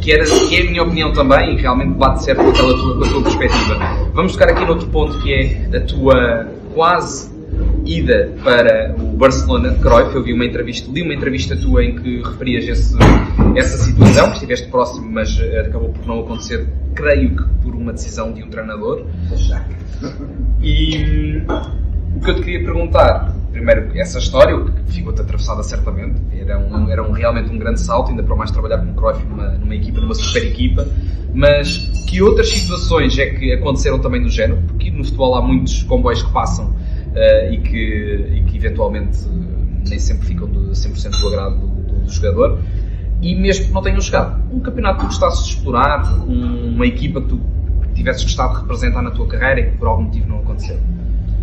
que, era, que é a minha opinião também e realmente bate certo com, aquela tua, com a tua perspectiva. Vamos tocar aqui noutro ponto que é a tua quase ida para o Barcelona de Cruyff. Eu vi uma entrevista, li uma entrevista tua em que referias esse, essa situação, que estiveste próximo, mas eh, acabou por não acontecer, creio que por uma decisão de um treinador. E o que eu te queria perguntar, primeiro, essa história, que ficou-te atravessada certamente, era, um, era um, realmente um grande salto, ainda para mais trabalhar com Cruyff numa, numa equipa, numa super equipa, mas que outras situações é que aconteceram também no género? Porque no futebol há muitos comboios que passam uh, e, que, e que eventualmente nem sempre ficam de 100% do agrado do, do, do, jogador. E mesmo que não tenham chegado, um campeonato que tu gostasses de explorar, um, uma equipa que tu tivesses gostado de representar na tua carreira e que por algum motivo não aconteceu.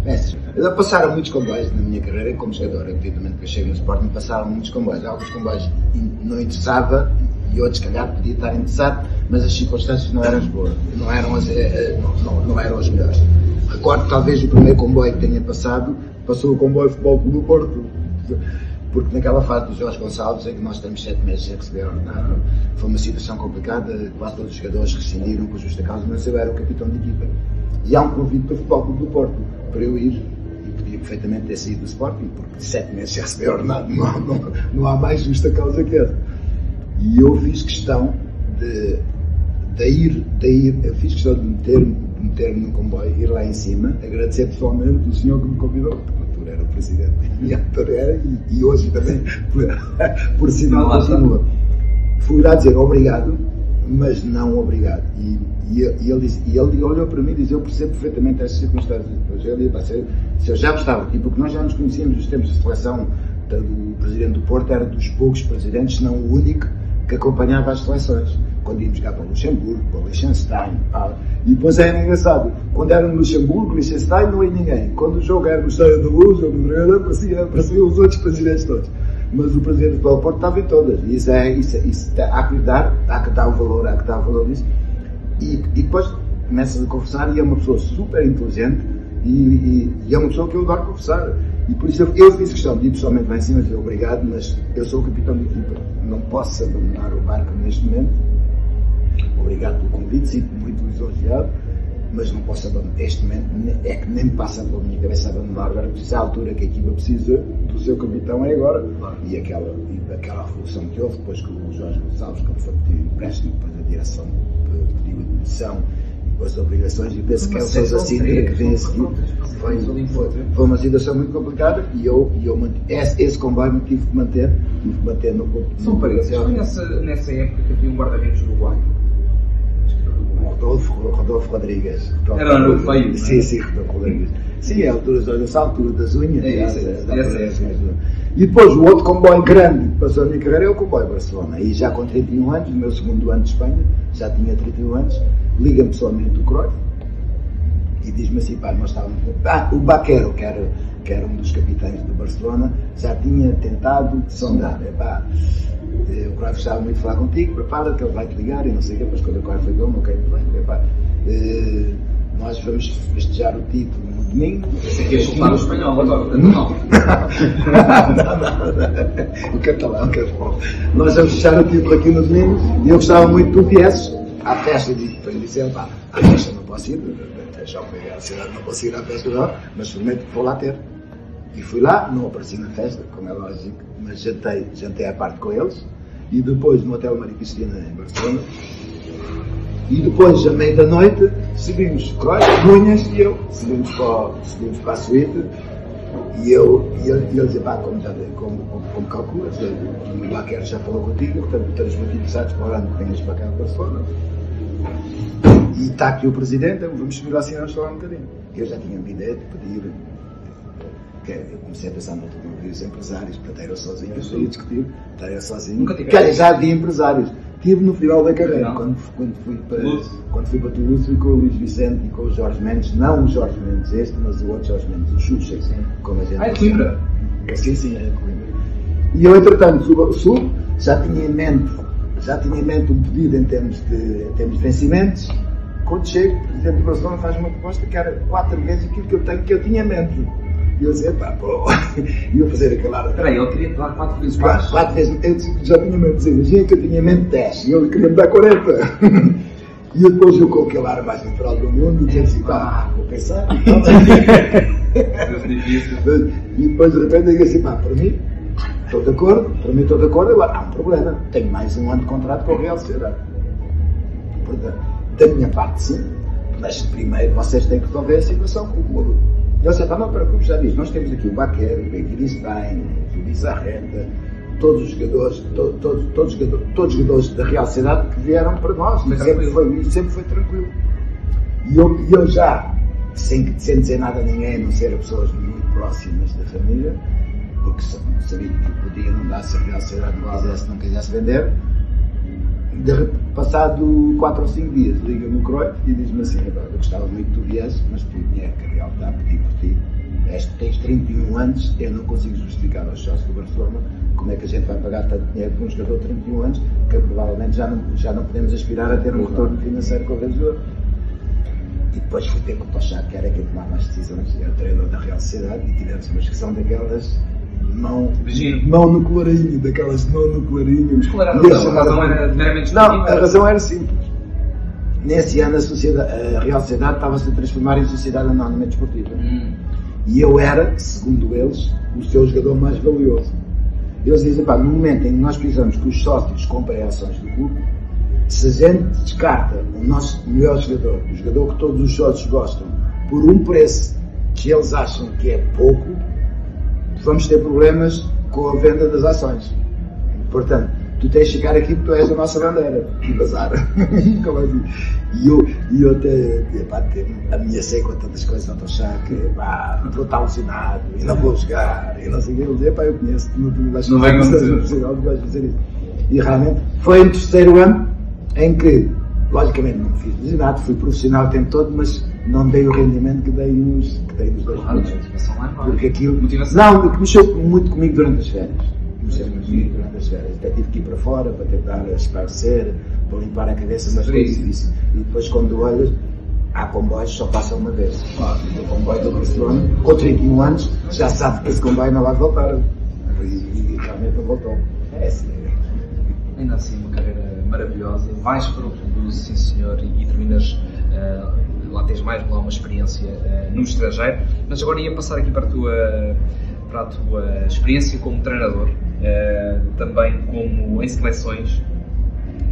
É, passaram muitos comboios na minha carreira como jogador, evidentemente que eu cheguei no Sporting, passaram muitos comboios. Alguns comboios não interessava e outros, calhar, podia estar interessado, mas as circunstâncias não eram as boas, não eram as, eh, não, não, não eram as melhores. Recordo talvez o primeiro comboio que tenha passado, passou o comboio futebol do Porto. Porque naquela fase do Jorge Gonçalves, em que nós temos sete meses sem receber ordenado, foi uma situação complicada, quase todos os jogadores rescindiram por justa causa, mas eu era o capitão de equipa. E há um convite para o Futebol Clube do Porto, para eu ir, e podia perfeitamente ter saído do Sporting, porque sete meses sem receber ordenado, não, não, não há mais justa causa que essa. E eu fiz questão de, de ir, de ir, eu fiz questão de meter-me meter no comboio, ir lá em cima, agradecer pessoalmente o senhor que me convidou, porque era o presidente e era, e, e hoje também, por, por sinal, continua. Fui lá dizer obrigado, mas não obrigado. E, e, e, ele, e ele olhou para mim e disse: Eu percebo perfeitamente estas circunstâncias. Depois ele disse: Se eu já gostava, e porque nós já nos conhecíamos nos tempos de seleção do presidente do Porto, era dos poucos presidentes, não o único, que acompanhava as seleções. Quando íamos cá para Luxemburgo, para Liechtenstein. E depois era engraçado. Quando era no Luxemburgo, Liechtenstein, não ia ninguém. Quando o jogo era no Estádio da Luz ou no Dragão, apareciam aparecia os outros presidentes todos. Mas o presidente do Porto estava em todas. E isso é, isso, isso há que dar, há que dar o valor, há que dar o valor disso. E, e depois começas a conversar e é uma pessoa super inteligente e, e, e é uma pessoa que eu adoro conversar. E por isso eu, eu fiz questão de ir pessoalmente lá em cima e dizer obrigado, mas eu sou o capitão de equipa. Não posso abandonar o barco neste momento. Obrigado pelo convite, sinto muito lisonjeado, mas não posso abandonar. Este momento é que nem me passa pela minha cabeça abandonar. Agora, precisa a altura que a equipa precisa do seu capitão é agora. E aquela, e aquela revolução que houve depois que o Jorge Gonçalves, quando foi pedir empréstimo, depois a direção pediu admissão as obrigações e penso que é o Sousa Sintra que vem a seguir. Foi, foi, foi, uma situação muito complicada e eu, e eu esse, esse comboio me tive que manter, tive que manter no corpo. São parentes, nessa, nessa época que havia um guarda-redes uruguaio. Rodolfo, Rodolfo Rodrigues. Era no feio. Sim, sim, Rodolfo Rodrigues. Sim, é a altura, essa altura das unhas. É, isso, é, é, é, e depois o outro comboio grande que passou a minha carreira é o comboio Barcelona. E já com 31 anos, no meu segundo ano de Espanha, já tinha 31 anos, liga-me pessoalmente o Cruyff e diz-me assim, pá, nós estávamos... Ah, o Baquero, que era, que era um dos capitães do Barcelona, já tinha tentado sondar. Eh, o Cruyff estava muito a falar contigo, prepara que ele vai te ligar e não sei o que, depois quando o Cruyff ligou-me, ok, bem, epá, eh, nós vamos festejar o título no domingo. Você quer soltar o espanhol agora, não? não, não, o catalão, que é bom. Nós vamos festejar o título aqui no domingo e eu gostava muito que tu viesses à festa de depois disse pá, à festa não posso ir, já fui à cidade, não posso ir à festa não, mas prometo que vou lá ter. E fui lá, não apareci na festa, como é lógico, mas jantei, jantei à parte com eles, e depois no Hotel Maria Cristina em Barcelona, e depois, à meia da noite, seguimos Croix, Cunhas e eu, seguimos para, seguimos para a suíte, e eu, e ele, e ele dizia, pá, como, como, como, como calculas, o Baquer já falou contigo, portanto estamos muito interessados para o ano que venhas para cá para Barcelona. E está aqui o presidente, vamos subir assim a falar um bocadinho. Eu já tinha uma ideia de pedir, que eu comecei a pensar no de os empresários, para ter eu sozinho, eu ia discutir, estar eu sozinho. Nunca tive. já havia empresários. Tive no final da carreira, quando, quando, fui para, quando fui para Toulouse, fui com o Luís Vicente e com o Jorge Mendes, não o Jorge Mendes este, mas o outro Jorge Mendes, o Xuxa, sim. como a gente Ah, é Coimbra? Sim, sim, é Coimbra. E eu, entretanto, subo, subo, já tinha em mente já tinha em mente um pedido em termos de, em termos de vencimentos. Quando chego, o presidente do Barcelona faz uma proposta que era quatro vezes aquilo que eu, tenho, que eu tinha em mente. E eu dizia, pá, pô, e eu fazer aquela. Espera aí, ele queria dar quatro vezes quatro, quatro vezes, eu já tinha mente, imagina que eu tinha mente 10 e ele queria me dar 40. E depois eu com aquele ar mais natural do mundo, dizia assim, pá, vou pensar. e depois de repente eu assim, pá, para mim, estou de acordo, para mim estou de acordo, agora há um problema, tenho mais um ano de contrato com a Real Sociedade. Portanto, da minha parte sim, mas primeiro vocês têm que resolver a situação com o clube. E você está, não preocupe, já diz, nós temos aqui o Baquer, o Bequiristain, o Bizarreta, todos os jogadores, to, todos, todos, todos os jogadores da Real Sociedade que vieram para nós. Foi sempre, foi, sempre foi tranquilo. E eu, eu já, sem, sem dizer nada a ninguém, a não ser a pessoas muito próximas da família, porque sabia que podia não dar se a Real Sociedade não quisesse, não quisesse vender, de, passado 4 ou 5 dias, liga-me o Croy e diz-me assim: eu gostava muito que tu viesse, mas tu dinheiro que a Real está a pedir por ti. Tens 31 anos, eu não consigo justificar aos sócios do Barcelona como é que a gente vai pagar tanto dinheiro por um jogador de 31 anos, que provavelmente já não, já não podemos aspirar a ter um retorno financeiro com o jogador. E depois fui ter com o Tochá, que era quem tomava as decisões, era o treinador da Real Sociedade, e tivemos uma discussão daquelas mão, mão no clarinho, daquelas mão no clarinho. Mas qual era a razão? A razão era meramente Não, a razão era simples. Nesse ano a, sociedade, a Real Sociedade estava-se a transformar em sociedade anónima desportiva. Hum. E eu era, segundo eles, o seu jogador mais valioso. Eles dizem, pá, no momento em que nós precisamos que os sócios comprem ações do clube, se a gente descarta o nosso melhor jogador, o jogador que todos os sócios gostam, por um preço que eles acham que é pouco, vamos ter problemas com a venda das ações. Portanto, tu tens de ficar aqui porque tu és a nossa bandeira. E bazar. e eu, e eu até, epá, ameacei com tantas coisas, não estou a que pá, vou estar alucinado e não vou jogar e não sei o que. Ele dizia, pá, eu conheço, tu vais não vai fazer, não vais fazer isso. E realmente foi no terceiro ano em que, logicamente, não fiz nada, fui profissional o tempo todo, mas não dei o rendimento que dei nos, que dei nos dois claro, é? Porque aquilo. Motivação. Não, mexeu muito comigo durante as férias. Mexeu muito comigo durante as férias. Até tive que ir para fora para tentar esclarecer, para limpar a cabeça, mas foi difícil. E depois, quando olhas, há comboios só passa uma vez. Claro. O comboio do Barcelona, com 31 anos, já sabe que esse comboio não vai voltar. E, e realmente não voltou. É assim. Ainda assim, uma carreira maravilhosa. Vais para o Toulouse, sim senhor, e, e terminas. Uh, lá tens mais lá uma experiência uh, no estrangeiro, mas agora ia passar aqui para a tua, para a tua experiência como treinador, uh, também como em seleções.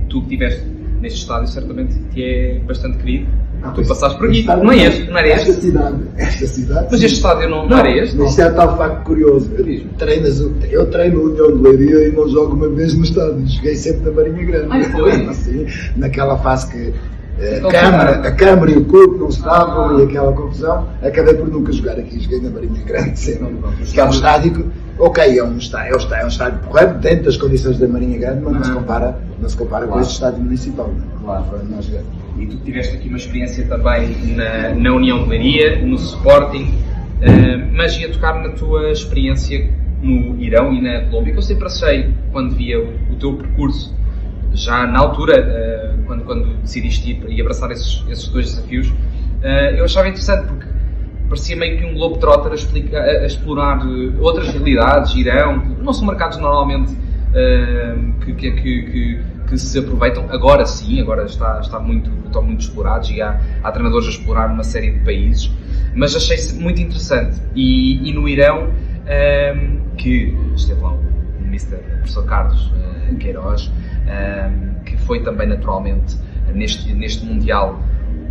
Tu que estiveste neste estádio certamente te é bastante querido. Ah, tu passaste por aqui, não é este? Não era este? Esta cidade, esta cidade. Mas este estádio não, não, não era este? Isto é tal facto curioso. Treinas, eu treino o União de Leiria e não jogo uma vez no estádio. Joguei sempre na Marinha Grande. Ah, foi? Assim, naquela fase que a Câmara, a Câmara e o clube não estavam e aquela confusão, acabei por nunca jogar aqui, joguei na Marinha Grande sempre. Que é um estádio ok, é um estádio, é um estádio, é um estádio porreiro, dentro das condições da Marinha Grande, mas não se compara, não se compara claro. com este estádio municipal. Né? Claro. Nós e tu tiveste aqui uma experiência também na, na União de Leiria, no Sporting, uh, mas ia tocar na tua experiência no Irão e na Colômbia, que eu sempre achei, quando via o, o teu percurso, já na altura, uh, quando, quando decidiste ir e abraçar esses, esses dois desafios, uh, eu achava interessante porque parecia meio que um globetrotter a, explica, a, a explorar eh, outras realidades, Irão, não são mercados normalmente uh, que, que, que, que, se aproveitam. Agora sim, agora está, está muito, estão muito explorados e há, há treinadores a explorar uma série de países, mas achei muito interessante. E, e no Irão, que esteve lá o Mr. Professor Carlos uh, Queiroz, que foi também naturalmente neste, neste Mundial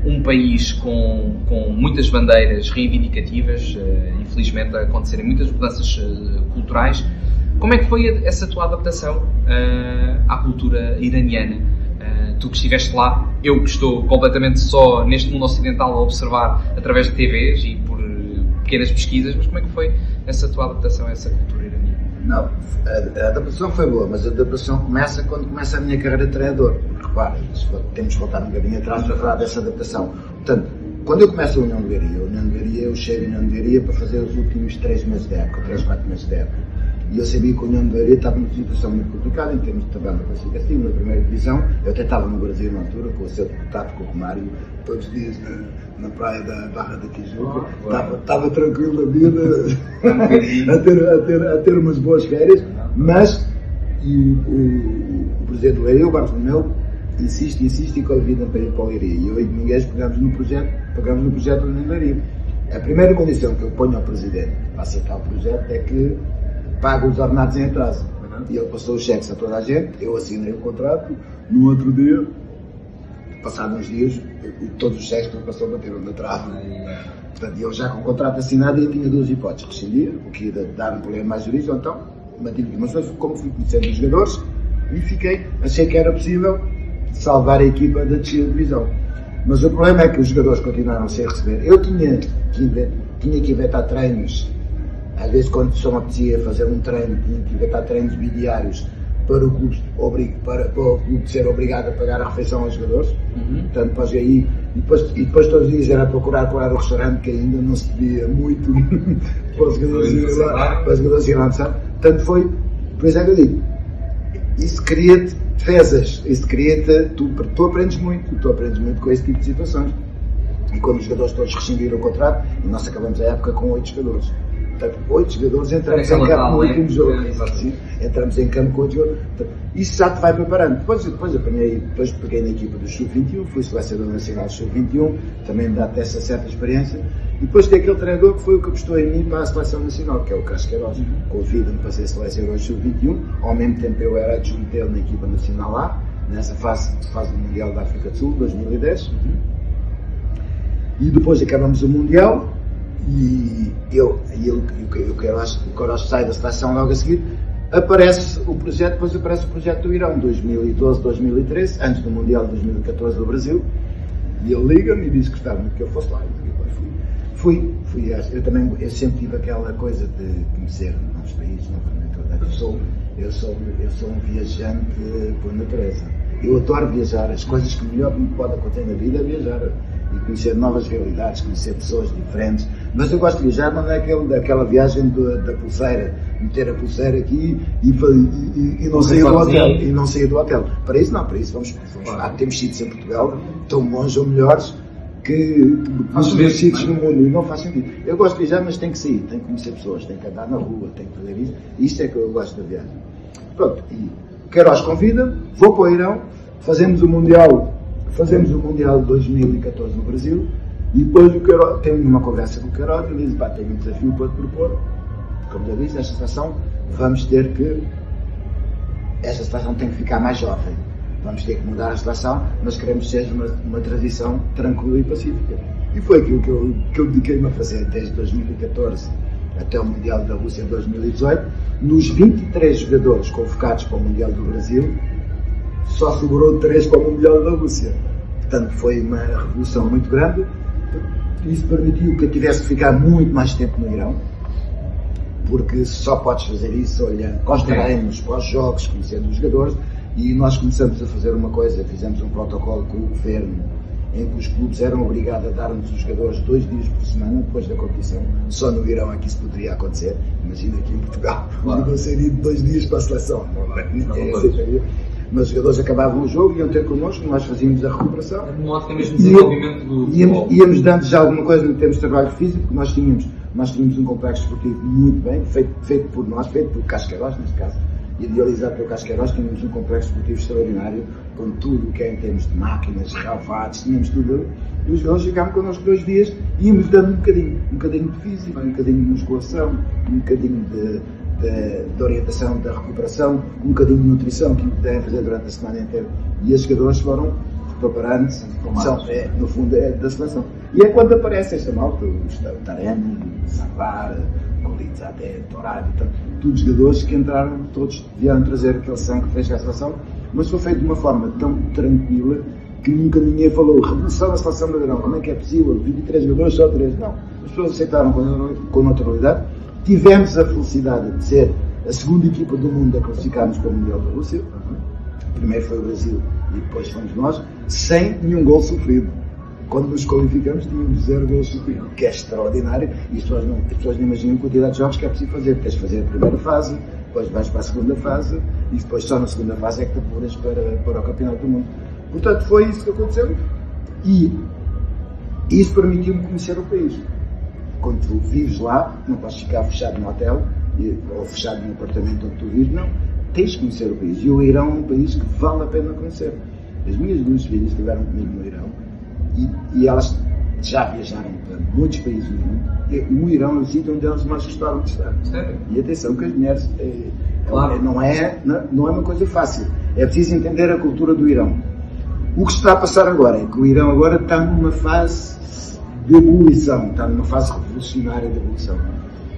um país com, com muitas bandeiras reivindicativas, uh, infelizmente a acontecerem muitas mudanças uh, culturais. Como é que foi essa tua adaptação uh, à cultura iraniana? tu que estiveste lá, eu que estou completamente só neste mundo ocidental a observar através de TVs e por pequenas pesquisas, mas como é que foi essa tua adaptação a essa cultura iraniana? Não, a, a adaptação foi boa, mas a adaptação começa quando começa a minha carreira de treinador. Repare, temos que voltar um bocadinho atrás para falar dessa adaptação. Portanto, quando eu começo a União de Leiria, a União de Leiria, eu chego à União de Leiria para fazer os últimos 3 meses de época, 3, 4 meses de época. E eu sabia que a União de Leiria estava numa situação muito complicada em termos de tabela classificativa na primeira divisão. Eu até estava no Brasil na altura, com o seu deputado, com o Romário, todos os dias na, na praia da Barra da Tijuca. Oh, estava, estava tranquilo a vida, a, ter, a, ter, a ter umas boas férias, mas e o, o, o presidente do Leiria, o Bartolomeu, insiste, insiste e convida para ir para o Leiria. E eu e Domingues pegamos no projeto, pegamos no projeto do Leiria. A primeira condição que eu ponho ao presidente para aceitar o projeto é que paga os ordenados em atraso. E ele passou os cheques a toda a gente, eu assinei o contrato, no outro dia, passados uns dias, todos os cheques que ele passou bateram de atraso. Portanto, eu já com o contrato assinado, eu tinha duas hipóteses. Rescindir, o que ia dar um problema mais jurídico, ou então mantive Mas como fui conhecendo os jogadores, e fiquei, achei que era possível salvar a equipa da descida de divisão. Mas o problema é que os jogadores continuaram sem receber. Eu tinha que, tinha que inventar treinos às vezes, quando só me apetecia fazer um treino, que inventar treinos bidiários para o clube, para, para o clube ser obrigado a pagar a refeição aos jogadores. Uhum. Portanto, depois aí, e depois, e depois todos os dias era procurar qual o restaurante, que ainda não se pedia muito para os jogadores irem lá, para os jogadores irem almoçar. Portanto, foi, por isso é que eu digo, isso cria-te defesas, isso cria-te, tu, tu aprendes muito, tu aprendes muito com esse tipo de situações. E quando os jogadores todos rescindiram o contrato, e nós acabamos a época com oito jogadores oito jogadores, entramos em campo no último jogo. entramos em campo com oito jogadores. Isso já te vai preparando. Depois, depois apanhei, depois peguei na equipa do Sub-21, fui selecionador nacional do Sub-21, também dá-te essa certa experiência. E depois tem aquele treinador que foi o que apostou em mim para a seleção nacional, que é o Casqueiros. Convido-me para ser selecionador Sub-21, ao mesmo tempo eu era adjunto dele na equipa nacional lá, nessa fase, fase do Mundial da África do Sul, 2010. E depois acabamos o Mundial, e eu, e eu, eu, o Queiroz sai da seleção logo a seguir, aparece o projeto, depois aparece o projeto do Irão, 2012, 2013, antes do Mundial de 2014 do Brasil, e ele liga-me e diz que gostava muito que eu fosse lá. E eu fui. Fui, fui, eu também, eu sempre tive aquela coisa de conhecer novos países, novamente. Eu sou, eu sou, eu sou um viajante por natureza. Eu adoro viajar, as coisas que melhor me pode acontecer na vida é viajar e conhecer novas realidades, conhecer pessoas diferentes. Mas eu gosto de viajar, não é aquele, daquela viagem do, da pulseira, meter a pulseira aqui e, e, e não sair do hotel. E não sair do hotel. Para isso não, para isso vamos, vamos ah, temos sítios em Portugal tão bons ou melhores que os melhores sítios no mundo e não faz sentido. Eu gosto de viajar, mas tem que sair, tem que conhecer pessoas, tem que andar na rua, tem que fazer isso. Isto é que eu gosto da viagem. Pronto, e Queiroz convida, vou para o Irão, fazemos o Mundial Fazemos o Mundial de 2014 no Brasil e depois o Queiroz, tenho uma conversa com o Queiroz e ele diz, pá, tenho um desafio para te propor. Como já disse, esta situação vamos ter que. Esta situação tem que ficar mais jovem. Vamos ter que mudar a situação, mas queremos que seja uma, uma transição tranquila e pacífica. E foi aquilo que eu, que eu dediquei-me a fazer desde 2014 até o Mundial da Rússia em 2018. Nos 23 jogadores convocados para o Mundial do Brasil, só sobrou três para o Mundial da Rússia. Portanto, foi uma revolução muito grande. Isso permitiu que eu tivesse que ficar muito mais tempo no Irão, porque só podes fazer isso olhando para os treinos, para os jogos, conhecendo os jogadores. E nós começamos a fazer uma coisa, fizemos um protocolo com o governo em que os clubes eram obrigados a dar-nos os jogadores dois dias por semana depois da competição. Só no Irão é que isso poderia acontecer. Imagina aqui em Portugal, claro. não seria dois dias para a seleção. Não, não, não, não, mas os jogadores acabavam o jogo, iam ter connosco, nós fazíamos a recuperação. É uma ótica mesmo de desenvolvimento do íamos, íamos dando já alguma coisa em termos de trabalho físico, nós tínhamos, nós tínhamos um complexo esportivo muito bem, feito, feito por nós, feito por Casqueiros, neste caso, idealizado pelo Casqueiros, tínhamos um complexo esportivo extraordinário, com tudo o que é em termos de máquinas, relevados, tínhamos tudo. E os jogadores ficavam connosco dois dias e íamos dando um bocadinho, um bocadinho de físico, um bocadinho de musculação, um bocadinho de de, orientação, da recuperação, um bocadinho de nutrição que devem fazer durante a semana inteira. E os jogadores foram preparando-se, é, no fundo, é da seleção. E é quando aparece esta malta, o Taremi, o Savar, o até Torado, então, todos os jogadores que entraram, todos vieram trazer aquele sangue que fez a seleção, mas foi feito de uma forma tão tranquila que nunca ninguém falou revolução da seleção brasileira, como é que é possível, 23 jogadores, só 3, não. As pessoas aceitaram com, com naturalidade Tivemos a felicidade de ser a segunda equipa do mundo a classificarmos para o Mundial da Rússia. Primeiro foi o Brasil e depois fomos nós, sem nenhum gol sofrido. Quando nos qualificamos, tínhamos zero gols sofridos, que é extraordinário. E as pessoas, não, as pessoas não imaginam a quantidade de jogos que é preciso fazer. Tens de fazer a primeira fase, depois vais para a segunda fase e depois só na segunda fase é que te apuras para, para o Campeonato do Mundo. Portanto, foi isso que aconteceu e isso permitiu-me conhecer o país. Quando tu vives lá, não podes ficar fechado no hotel ou fechado num apartamento onde tu vives, não. Tens de conhecer o país. E o Irão é um país que vale a pena conhecer. As minhas duas filhas estiveram comigo no Irão e, e elas já viajaram para muitos países do mundo. O Irão é o sítio onde elas mais gostaram de estar. Sério? E atenção que as mulheres é, Claro. não, é, não, é uma coisa fácil. É preciso entender a cultura do Irão. O que se está a passar agora é que o Irão agora está numa fase de ebulição, está numa fase revolucionária de ebulição.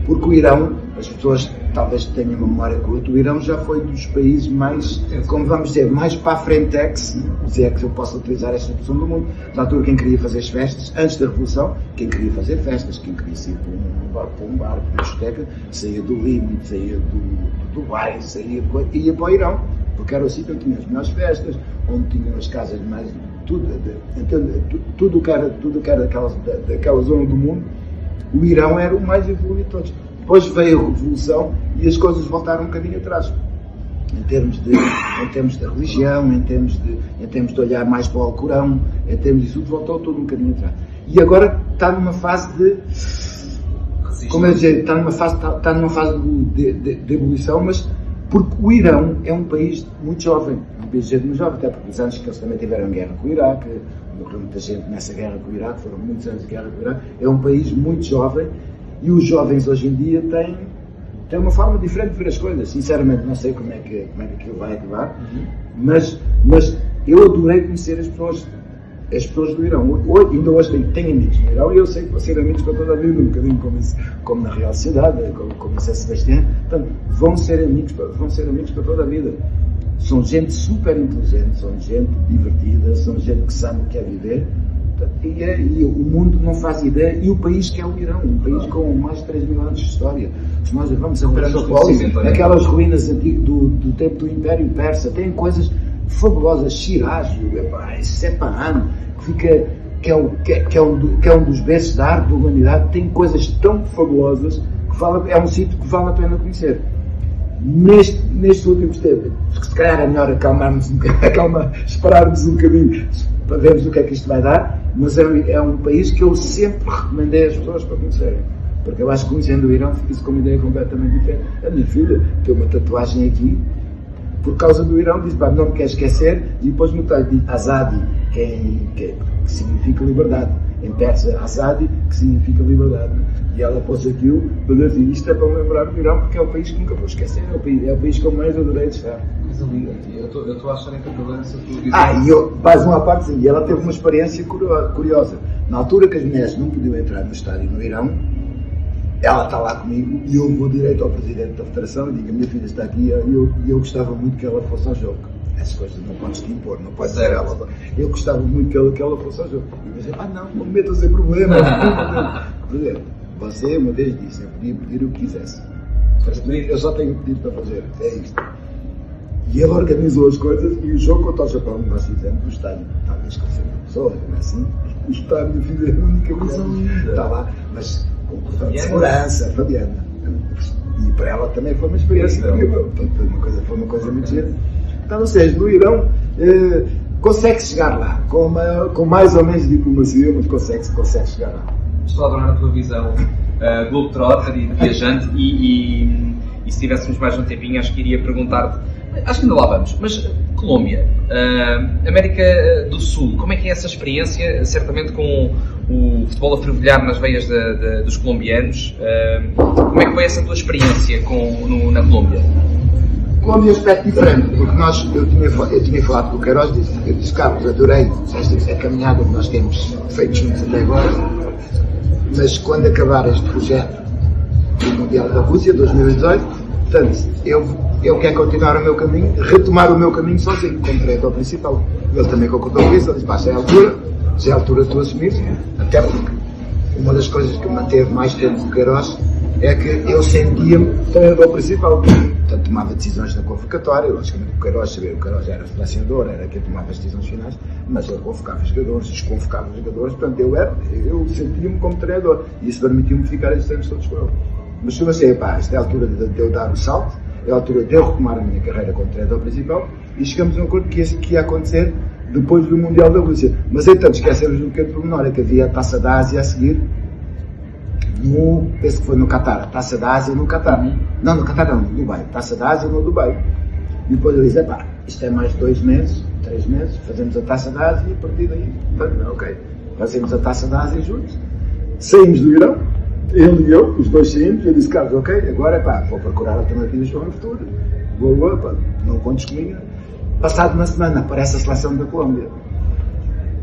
Porque o Irão, as pessoas talvez tenham memória curta, o Irão já foi dos países mais, como vamos dizer, mais para a frentex, se é que eu posso utilizar esta expressão do mundo, na altura quem queria fazer as festas, antes da Revolução, quem queria fazer festas, quem queria sair para um bar, para um bar, para uma discoteca, saía do Líbano, saía do, do Dubai, saía, ia para o Irão, porque era o sítio onde tinha as melhores festas, onde tinham as casas mais. Tudo, de, entende? Tu- tudo era, tudo que era daquela, da- daquela zona do mundo, o Irão era o mais evoluído de todos. Depois veio a Revolução e as coisas voltaram um bocadinho atrás. Em termos de, em termos de religião, em termos de, em termos de olhar mais para o Alcorão, em termos disso tudo, voltou tudo um bocadinho atrás. E agora está numa fase de, como eu dizer, está numa fase, está, está numa fase de, de, de evolução, mas porque o Irão é um país muito jovem, país muito jovem, até porque os anos que eles também tiveram guerra com o Iraque, morreu muita gente nessa guerra com o Iraque, foram muitos anos de guerra com o Iraque, é um país muito jovem e os jovens hoje em dia têm, têm uma forma diferente de ver as coisas. Sinceramente, não sei como é que, como é que aquilo vai acabar, mas, mas eu adorei conhecer as pessoas as pessoas do Irão. Hoje, ainda hoje tenho, tenho amigos no Irão e eu sei que vou ser amigos para toda a vida, um bocadinho como, isso, como na Real Sociedade, como, como em São Sebastião. Portanto, vão ser, amigos vão ser amigos para toda a vida. São gente super inteligente, são gente divertida, são gente que sabe o que é viver. E, é- e o mundo não faz ideia, e o país que é o Irão, um país com mais de 3 mil anos de história. Se nós vamos a é. aquelas ruínas antigas do, do tempo do Império Persa, têm coisas fabulosas, Shiraz, Sepahan, que fica que é, o, que, é, que é um, que é um dos berços da arte da humanidade, tem coisas tão fabulosas que vale, é um sítio que vale a pena conhecer. Neste, nestes últimos tempos, se calhar é melhor acalmarmos um bocadinho, acalmar, esperarmos um bocadinho para vermos o que é que isto vai dar, mas é, é um país que eu sempre recomendei às pessoas para conhecerem. Porque eu acho que conhecendo o Irão fiz com uma ideia completamente diferente. A minha filha tem uma tatuagem aqui por causa do Irão, diz, não me quer esquecer, e depois no texto diz Azadi, que, é, que, é- que significa liberdade. Em persa, Azadi, que significa liberdade. E ela pôs aquilo para dizer, isto é para me lembrar do Irão, porque é o país que nunca vou esquecer, é o país, é o país que eu mais adorei de estar. Coisa linda. Eu estou a achar encantador essa tua visão. Ah, e eu, mais uma parte, sim, e ela teve uma experiência curio- curiosa. Na altura que as mulheres não podiam entrar no estádio no Irão, ela está lá comigo e eu vou direito ao presidente da federação e digo: a minha filha está aqui e eu, e eu gostava muito que ela fosse ao jogo. Essas coisas não podes te impor, não podes dizer ela. Eu gostava muito que ela, que ela fosse ao jogo. E eu dizia: ah, não, não me metas em problemas. Você uma vez disse: eu podia pedir o que quisesse. Mas Eu só tenho pedido para fazer, é isto. E ele organizou as coisas e o jogo contra o Japão nós fizemos no estádio, talvez com 100 pessoas, não é assim? O estádio fiz a única Coisa linda. Está lá, mas com Fabiana. segurança, Fabiana. E para ela também foi uma experiência foi uma coisa, foi uma coisa muito gira. Então, ou seja, no Irão eh, consegue chegar lá, com, com mais ou menos diplomacia, mas consegue, consegue chegar lá. Estou a adorar a tua visão uh, globetrotter e viajante e, e, e se tivéssemos mais um tempinho acho que iria perguntar-te, acho que ainda lá vamos, mas Colômbia, uh, América do Sul, como é que é essa experiência, certamente com o futebol a fervilhar nas veias de- de- dos colombianos, uh, como é que foi essa tua experiência com, no- na Colômbia? É um aspecto diferente, porque nós, eu tinha, eu tinha falado com o Queiroz, disse, eu disse, Carlos, adorei esta a caminhada que nós temos feito juntos até agora, mas quando acabar este projeto do Mundial da Rússia, 2018, portanto, eu, eu quero continuar o meu caminho, retomar o meu caminho sozinho, como diretor principal. Ele também concordou com isso, ele disse, já é a altura, já é a altura de tu assumir, até porque uma das coisas que manteve mais tempo com o Queiroz é que eu sentia-me treinador principal. Portanto, tomava decisões na convocatória, logicamente o Queiroz sabia, o Queiroz era selecionador, era quem tomava as decisões finais, mas ele convocava os jogadores, desconvocava os jogadores, portanto eu, era, eu sentia-me como treinador e isso permitiu-me ficar estes anos todos com ele. Mas se assim, pá, esta é a altura de, de eu dar o salto, é a altura de eu retomar a minha carreira como treinador principal e chegamos a um acordo que isso que ia acontecer depois do Mundial da Rússia. Mas então esquecemos um pequeno pormenor, é que havia a Taça da Ásia a seguir no, penso que foi no Qatar, a Taça da Ásia no Qatar. Uhum. Não, no Qatar não, no Dubai. Taça da Ásia no Dubai. E depois ele disse, pá, isto é mais dois meses, três meses, fazemos a Taça da Ásia e a partir daí, ok, fazemos a Taça da Ásia juntos, saímos do Irão, ele e eu, os dois saímos, eu disse, Carlos, ok, agora pá, vou procurar alternativas para o futuro, vou, vou, pá, não contes comigo. Passado uma semana aparece a seleção da Colômbia.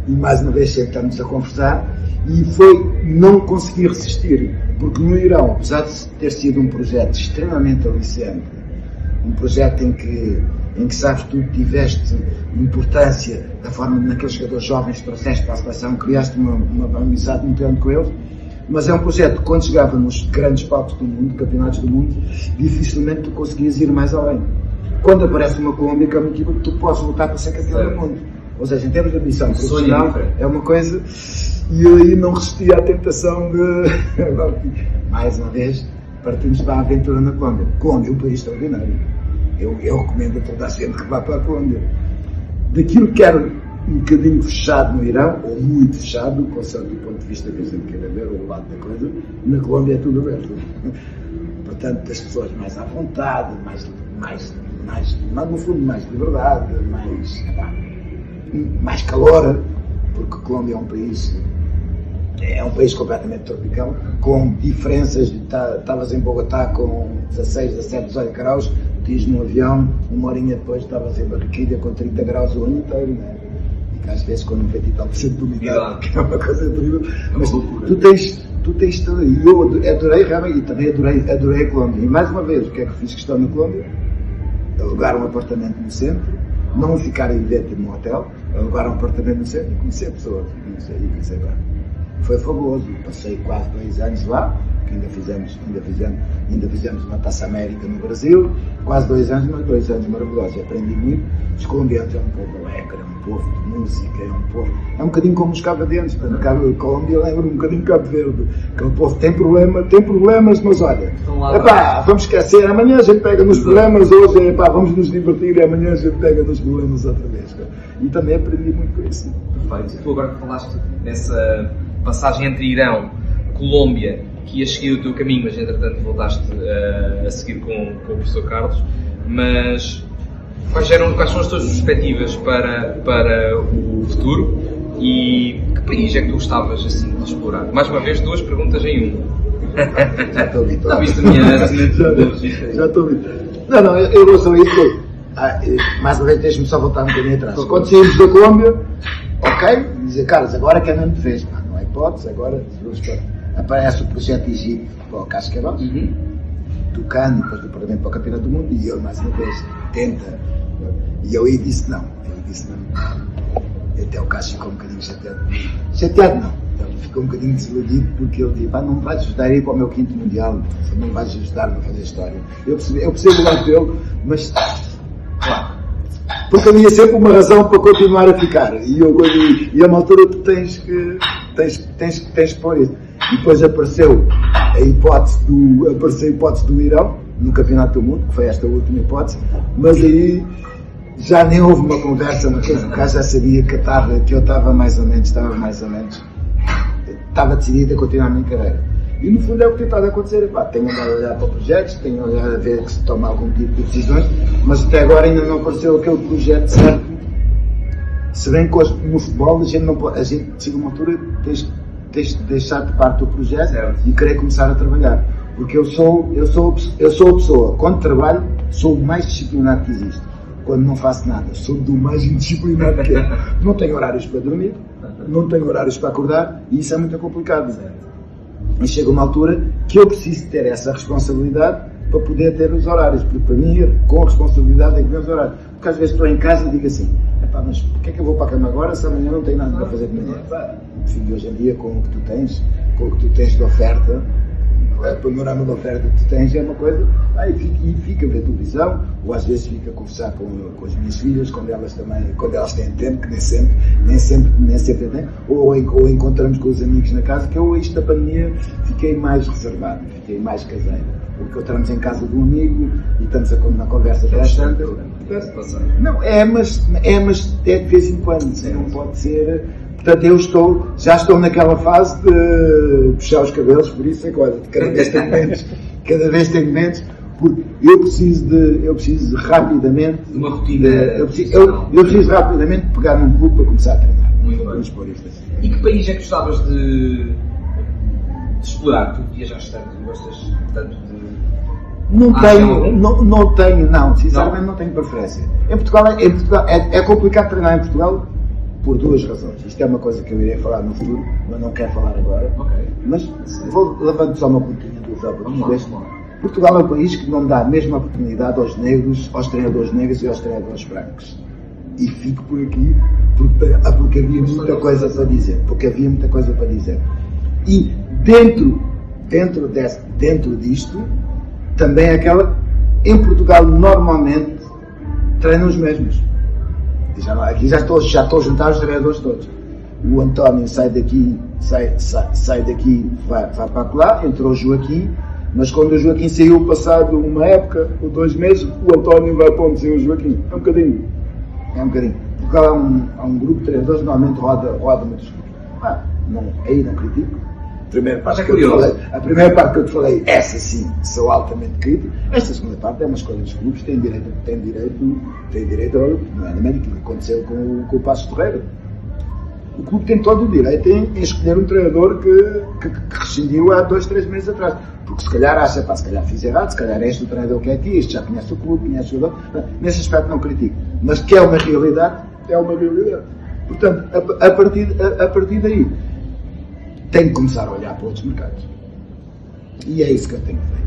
E mais uma vez sentamos a conversar e foi não conseguir resistir, porque no Irão, apesar de ter sido um projeto extremamente aliciante, um projeto em que, em que sabes, tu tiveste importância da forma naqueles jogadores jovens trouxeste para a seleção, criaste uma, uma amizade muito grande com eles, mas é um projeto que quando chegava nos grandes palcos do mundo, campeonatos do mundo, dificilmente tu conseguias ir mais além. Quando aparece uma Colômbia, que é uma equipa que tu podes lutar para ser campeão do mundo. Ou seja, em termos de ambição profissional, é uma coisa. E eu aí não resisti à tentação de. mais uma vez, partimos para a aventura na Colômbia. Colômbia é um país extraordinário. Eu, eu recomendo a toda a gente que vá para a Colômbia. Daquilo que era um bocadinho fechado no Irão, ou muito fechado, consoante do ponto de vista que a gente queira ver, o lado da coisa, na Colômbia é tudo aberto. Portanto, as pessoas mais à vontade, mais, mais, mais, mais no fundo, mais liberdade, mais, mais calor, porque a Colômbia é um país é um país completamente tropical, com diferenças. Estavas em Bogotá com 16, 17, 18 graus, diz no avião, uma horinha depois estavas em Barranquilla com 30 graus o ano inteiro, né? E que às vezes com 90 e tal por cento de umidade, que é uma coisa terrível. É Mas tu tens, tu tens tudo. E eu adorei realmente, e também adorei, adorei a Colômbia. E mais uma vez, o que é que fiz questão na Colômbia? Alugar um apartamento no centro, não ficar em dentro de um hotel, alugar um apartamento no centro e conhecer pessoas. E conhecer, e conhecer Foi fabuloso. Passei quase dois anos lá que ainda fizemos, ainda fizemos, ainda fizemos uma Taça América no Brasil, quase dois anos, mas dois anos maravilhosos. Aprendi muito. Os colombianos um alegre, é um povo de música, é um povo. É um bocadinho como os cabo-verdianos. Cabo, Colômbia lembra um bocadinho Cabo Verde. Aquele povo tem, problema, tem problemas, mas olha, epá, vamos esquecer, amanhã a gente pega nos problemas, hoje epá, vamos nos divertir e amanhã a gente pega nos problemas outra vez. E também aprendi muito com isso. Perfeito. Tu agora que falaste dessa passagem entre Irão, Colômbia que ias seguir o teu caminho, mas entretanto voltaste uh, a seguir com, com o professor Carlos. Mas quais, eram, quais são as tuas perspectivas para, para o futuro e que país é que tu gostavas assim de explorar? Mais uma vez, duas perguntas em uma. Já estou habituado. Já viste a minha Já estou habituado. Não, não, eu, eu sou isso. Ah, mais uma vez, deixa-me só voltar um bocadinho atrás. Quando saímos da Colômbia, ok, dizer, Carlos, agora que é mesmo fez, não há hipótese, agora vamos para aparece o projeto Egito para o Cascavel, uhum. Depois do Parlamento para o Campeonato do Mundo, e ele mais uma vez tenta. E eu disse não. Eu disse não. E até o Cássio ficou um bocadinho chateado. Chateado não. Ele ficou um bocadinho desiludido porque ele disse, não vais ajudar a ir para o meu quinto mundial, não vais ajudar a fazer história. Eu percebi, eu percebo o lado dele, mas claro. Porque havia sempre uma razão para continuar a ficar. E, eu, e, e a uma altura tu tens que, tens, tens, tens que pôr isso. Depois apareceu a hipótese do, apareceu a hipótese do Irão, no Campeonato do Mundo, que foi esta última hipótese, mas aí já nem houve uma conversa, mas o cara já sabia que eu estava, que eu estava mais ou menos, estava mais ou menos, estava decidido a continuar a minha carreira. E no fundo é o que tem estado a acontecer. Epá, tenho andado a olhar para projetos, tenho olhado a ver que se toma algum tipo de decisões, mas até agora ainda não apareceu aquele projeto certo. Se bem que hoje no futebol a gente não pode, a gente chega uma altura, tens deixar de parte o projeto certo. e querer começar a trabalhar. Porque eu sou, eu sou, eu sou a pessoa, quando trabalho, sou o mais disciplinado que existe. Quando não faço nada, sou do mais indisciplinado que é. Não tenho horários para dormir, não tenho horários para acordar e isso é muito complicado. Certo. E chega uma altura que eu preciso ter essa responsabilidade para poder ter os horários, porque para mim, com responsabilidade, tem que ter os horários. Porque às vezes estou em casa e digo assim: mas porquê é que eu vou para a cama agora se amanhã não tenho nada para fazer de manhã? enfim, hoje em dia, com o que tu tens, com o que tu tens de oferta, a panorama da oferta que tu tens é uma coisa, e, fica, e fica a ver televisão, ou às vezes fica a conversar com, com as minhas filhas, quando elas também, quando elas têm tempo, que nem sempre, nem sempre, nem sempre têm, ou, ou encontramos com os amigos na casa, que eu, isto da pandemia, fiquei mais reservado, fiquei mais caseiro. Porque entramos em casa de um amigo e estamos a, na conversa bastante. Não, é, mas é, mas é de vez em quando, não pode ser Portanto, eu estou, já estou naquela fase de puxar os cabelos, por isso é coisa, cada vez tenho menos, cada vez tenho menos, porque eu preciso de, eu preciso rapidamente, uma rotina, eu preciso, eu, eu preciso rapidamente pegar num clube para começar a treinar. Muito bem. Vamos isto assim. E que país é que gostavas de, de explorar? Tu viajaste tanto, gostas tanto de não ah, tenho, não, não tenho, não, sinceramente não, não tenho preferência. Em Portugal, é, em Portugal é, é complicado treinar em Portugal por duas razões. Isto é uma coisa que eu irei falar no futuro, mas não quero falar agora. Okay. Mas vou levando só uma pontinha do Zé Portugal é um país que não dá a mesma oportunidade aos negros, aos treinadores negros e aos treinadores brancos. E fico por aqui porque, ah, porque havia muita coisa para dizer. Porque havia muita coisa para dizer. E dentro, dentro, desse, dentro disto, também é aquela. Em Portugal, normalmente, treinam os mesmos. Já, aqui já estou, já estou juntar os treinadores todos. O António sai daqui, sai, sai, sai daqui, vai, vai para lá, entrou o Joaquim, mas quando o Joaquim saiu, passado uma época ou dois meses, o António vai para onde saiu o Joaquim. É um bocadinho. É um bocadinho. Porque há um, há um grupo de treinadores, normalmente roda, roda muitos Ah, não, aí não critico primeira parte, é que eu falei, a primeira parte que eu te falei, essa sim, sou altamente crítico. Esta segunda parte é uma escolha dos clubes, tem direito, tem direito, tem direito não é na que aconteceu com, com o Passo Ferreira. O clube tem todo o direito em, em escolher um treinador que, que, que, rescindiu há dois, três meses atrás. Porque se calhar acha, pá, se calhar fiz errado, se calhar este o treinador que é aqui, este já conhece o clube, conhece o jogador. Nesse aspecto não critico. Mas que é uma realidade, é uma realidade. Portanto, a, a partir, a, a partir daí, tenho que começar a olhar para outros mercados. E é isso que eu tenho feito.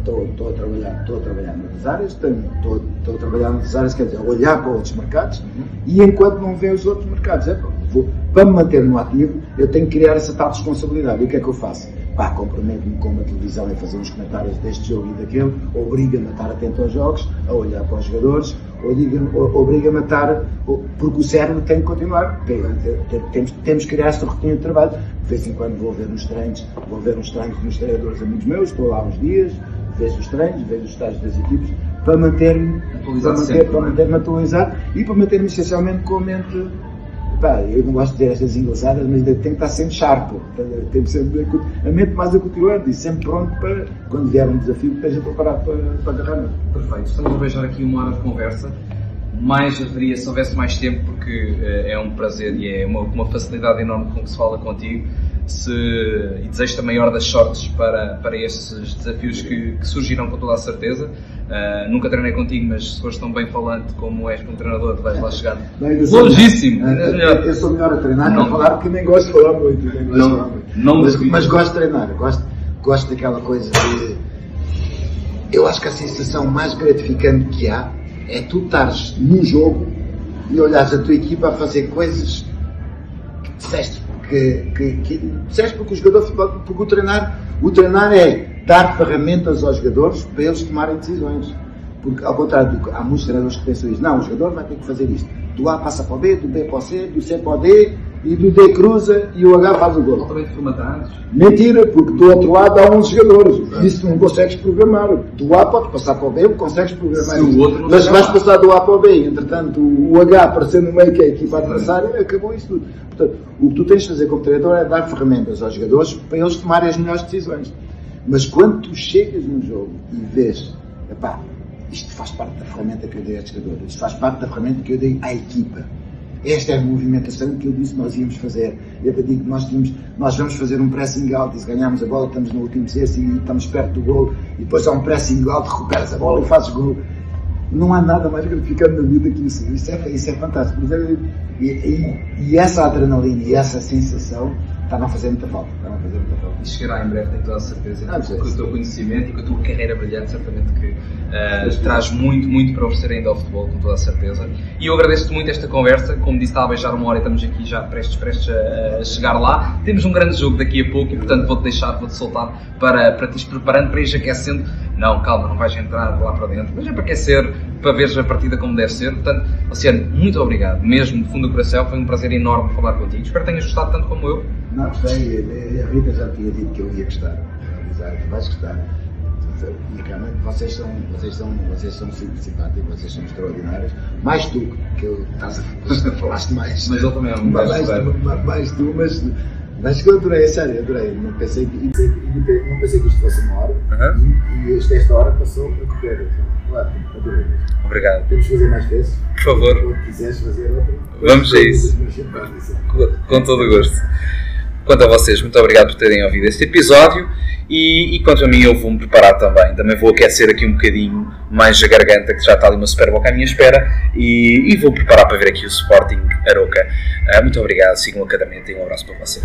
estou, a trabalhar, estou a trabalhar noutras áreas, estou, a trabalhar noutras áreas, quer dizer, olhar para outros mercados uhum. e enquanto não vê os outros mercados, é, vou, para me manter no ativo, eu tenho que criar essa tal responsabilidade. E o que é que eu faço? Pá, comprometo-me com uma televisão a fazer uns comentários deste jogo e daquele, obriga-me a estar atento aos jogos, a olhar para os jogadores, obriga-me a estar, porque o cérebro tem que continuar. Temos, temos que criar esta rotina de trabalho. De vez em quando vou ver nos treinos, vou ver uns treinos dos treinadores amigos meus, estou lá uns dias, vejo os treinos, vejo os estágios das equipes, para manter-me para manter, para manter-me atualizado e para manter-me essencialmente com a mente eu não gosto de dizer estas inglesadas, mas tem que estar sempre sharp, tem que sempre a mente mais acutilante e sempre pronto para, quando vier um desafio, esteja preparado para, para agarrar. Perfeito, estamos a beijar aqui uma hora de conversa. Mais haveria se houvesse mais tempo, porque uh, é um prazer e é uma, uma facilidade enorme com que se fala contigo. Se, e desejo-te a maior das sortes para, para estes desafios que, que surgirão com toda a certeza. Uh, nunca treinei contigo, mas se fores tão bem falante como és como treinador, vais lá chegar longíssimo. Eu, eu, sou melhor a treinar não, a falar porque nem gosto de falar muito. Nem gosto não, falar muito. Não mas, mas, gosto de treinar, gosto, gosto daquela coisa de. Eu acho que a sensação mais gratificante que há é tu estares num jogo e olhares a tua equipa a fazer coisas que disseste que, que, que disseste porque o jogador porque o treinar, o treinar é dar ferramentas aos jogadores para eles tomarem decisões. Porque, ao contrário, do, há muitos treinadores que pensam isso. Não, o jogador vai ter que fazer isto. Do A passa para o B, do B para o C, do C para o D, e do D cruza e o H faz o gol. Mentira, porque do outro lado há 11 jogadores. Isso não consegues programar. Do A podes passar para o B, consegues programar. Mas vais passar do A para o B, entretanto o H aparecer no meio que é a equipa adversária, acabou isso tudo. Portanto, o que tu tens de fazer como treinador é dar ferramentas aos jogadores para eles tomarem as melhores decisões. Mas quando tu chegas num jogo e vês, epá, isto faz parte da ferramenta que eu dei a jogador, isto faz parte da ferramenta que eu dei à equipa. Esta é a movimentação que eu disse que nós íamos fazer. Eu digo que nós, tínhamos, nós vamos fazer um pressing alto e se ganharmos a bola estamos no último terço e estamos perto do gol e depois há um pressing alto, recuperas a bola e fazes gol. Não há nada mais gratificante na vida que isso. Isso é, isso é fantástico. É, e, e, e essa adrenalina e essa sensação Estava a fazer muita falta. Estava a fazer muita falta. E chegará em breve, tenho toda a certeza, Ah, com sim, o teu conhecimento e com a tua carreira brilhante, certamente que uh, traz muito, muito para oferecer ainda ao futebol, com toda a certeza. E eu agradeço-te muito esta conversa. Como disse, está a beijar uma hora e estamos aqui já prestes, prestes a, a chegar lá. Temos um grande jogo daqui a pouco e, portanto, vou-te deixar, vou-te soltar para, para te ires preparando, para ires aquecendo. Não, calma, não vais entrar lá para dentro, mas é para aquecer, para veres a partida como deve ser. Portanto, Luciano, muito obrigado, mesmo de fundo do coração. Foi um prazer enorme falar contigo. Espero que tenhas gostado tanto como eu. Não, gostei. A Rita já tinha dito que eu ia gostar. Exato, vais gostar. E realmente vocês são, vocês são, vocês são simpáticos, vocês são extraordinários. Mais tu, que eu estás a, falaste mais. Mas ele também é um mais, mais, mais, mais tu, mas, mas que eu adorei, sério, adorei. Não pensei, que- não pensei que isto fosse uma hora Aham. e, e esta, esta hora passou a correr. Claro, adorei. Obrigado. Temos que fazer mais vezes. Por favor. Quando quiseres fazer outra. Vamos a isso. Com- Com todo o gosto. Quanto a vocês, muito obrigado por terem ouvido este episódio e, e quanto a mim, eu vou-me preparar também. Também vou aquecer aqui um bocadinho mais a garganta, que já está ali uma super boca à minha espera, e, e vou preparar para ver aqui o Sporting Aroca. Ah, muito obrigado, sigam academia e um abraço para vocês.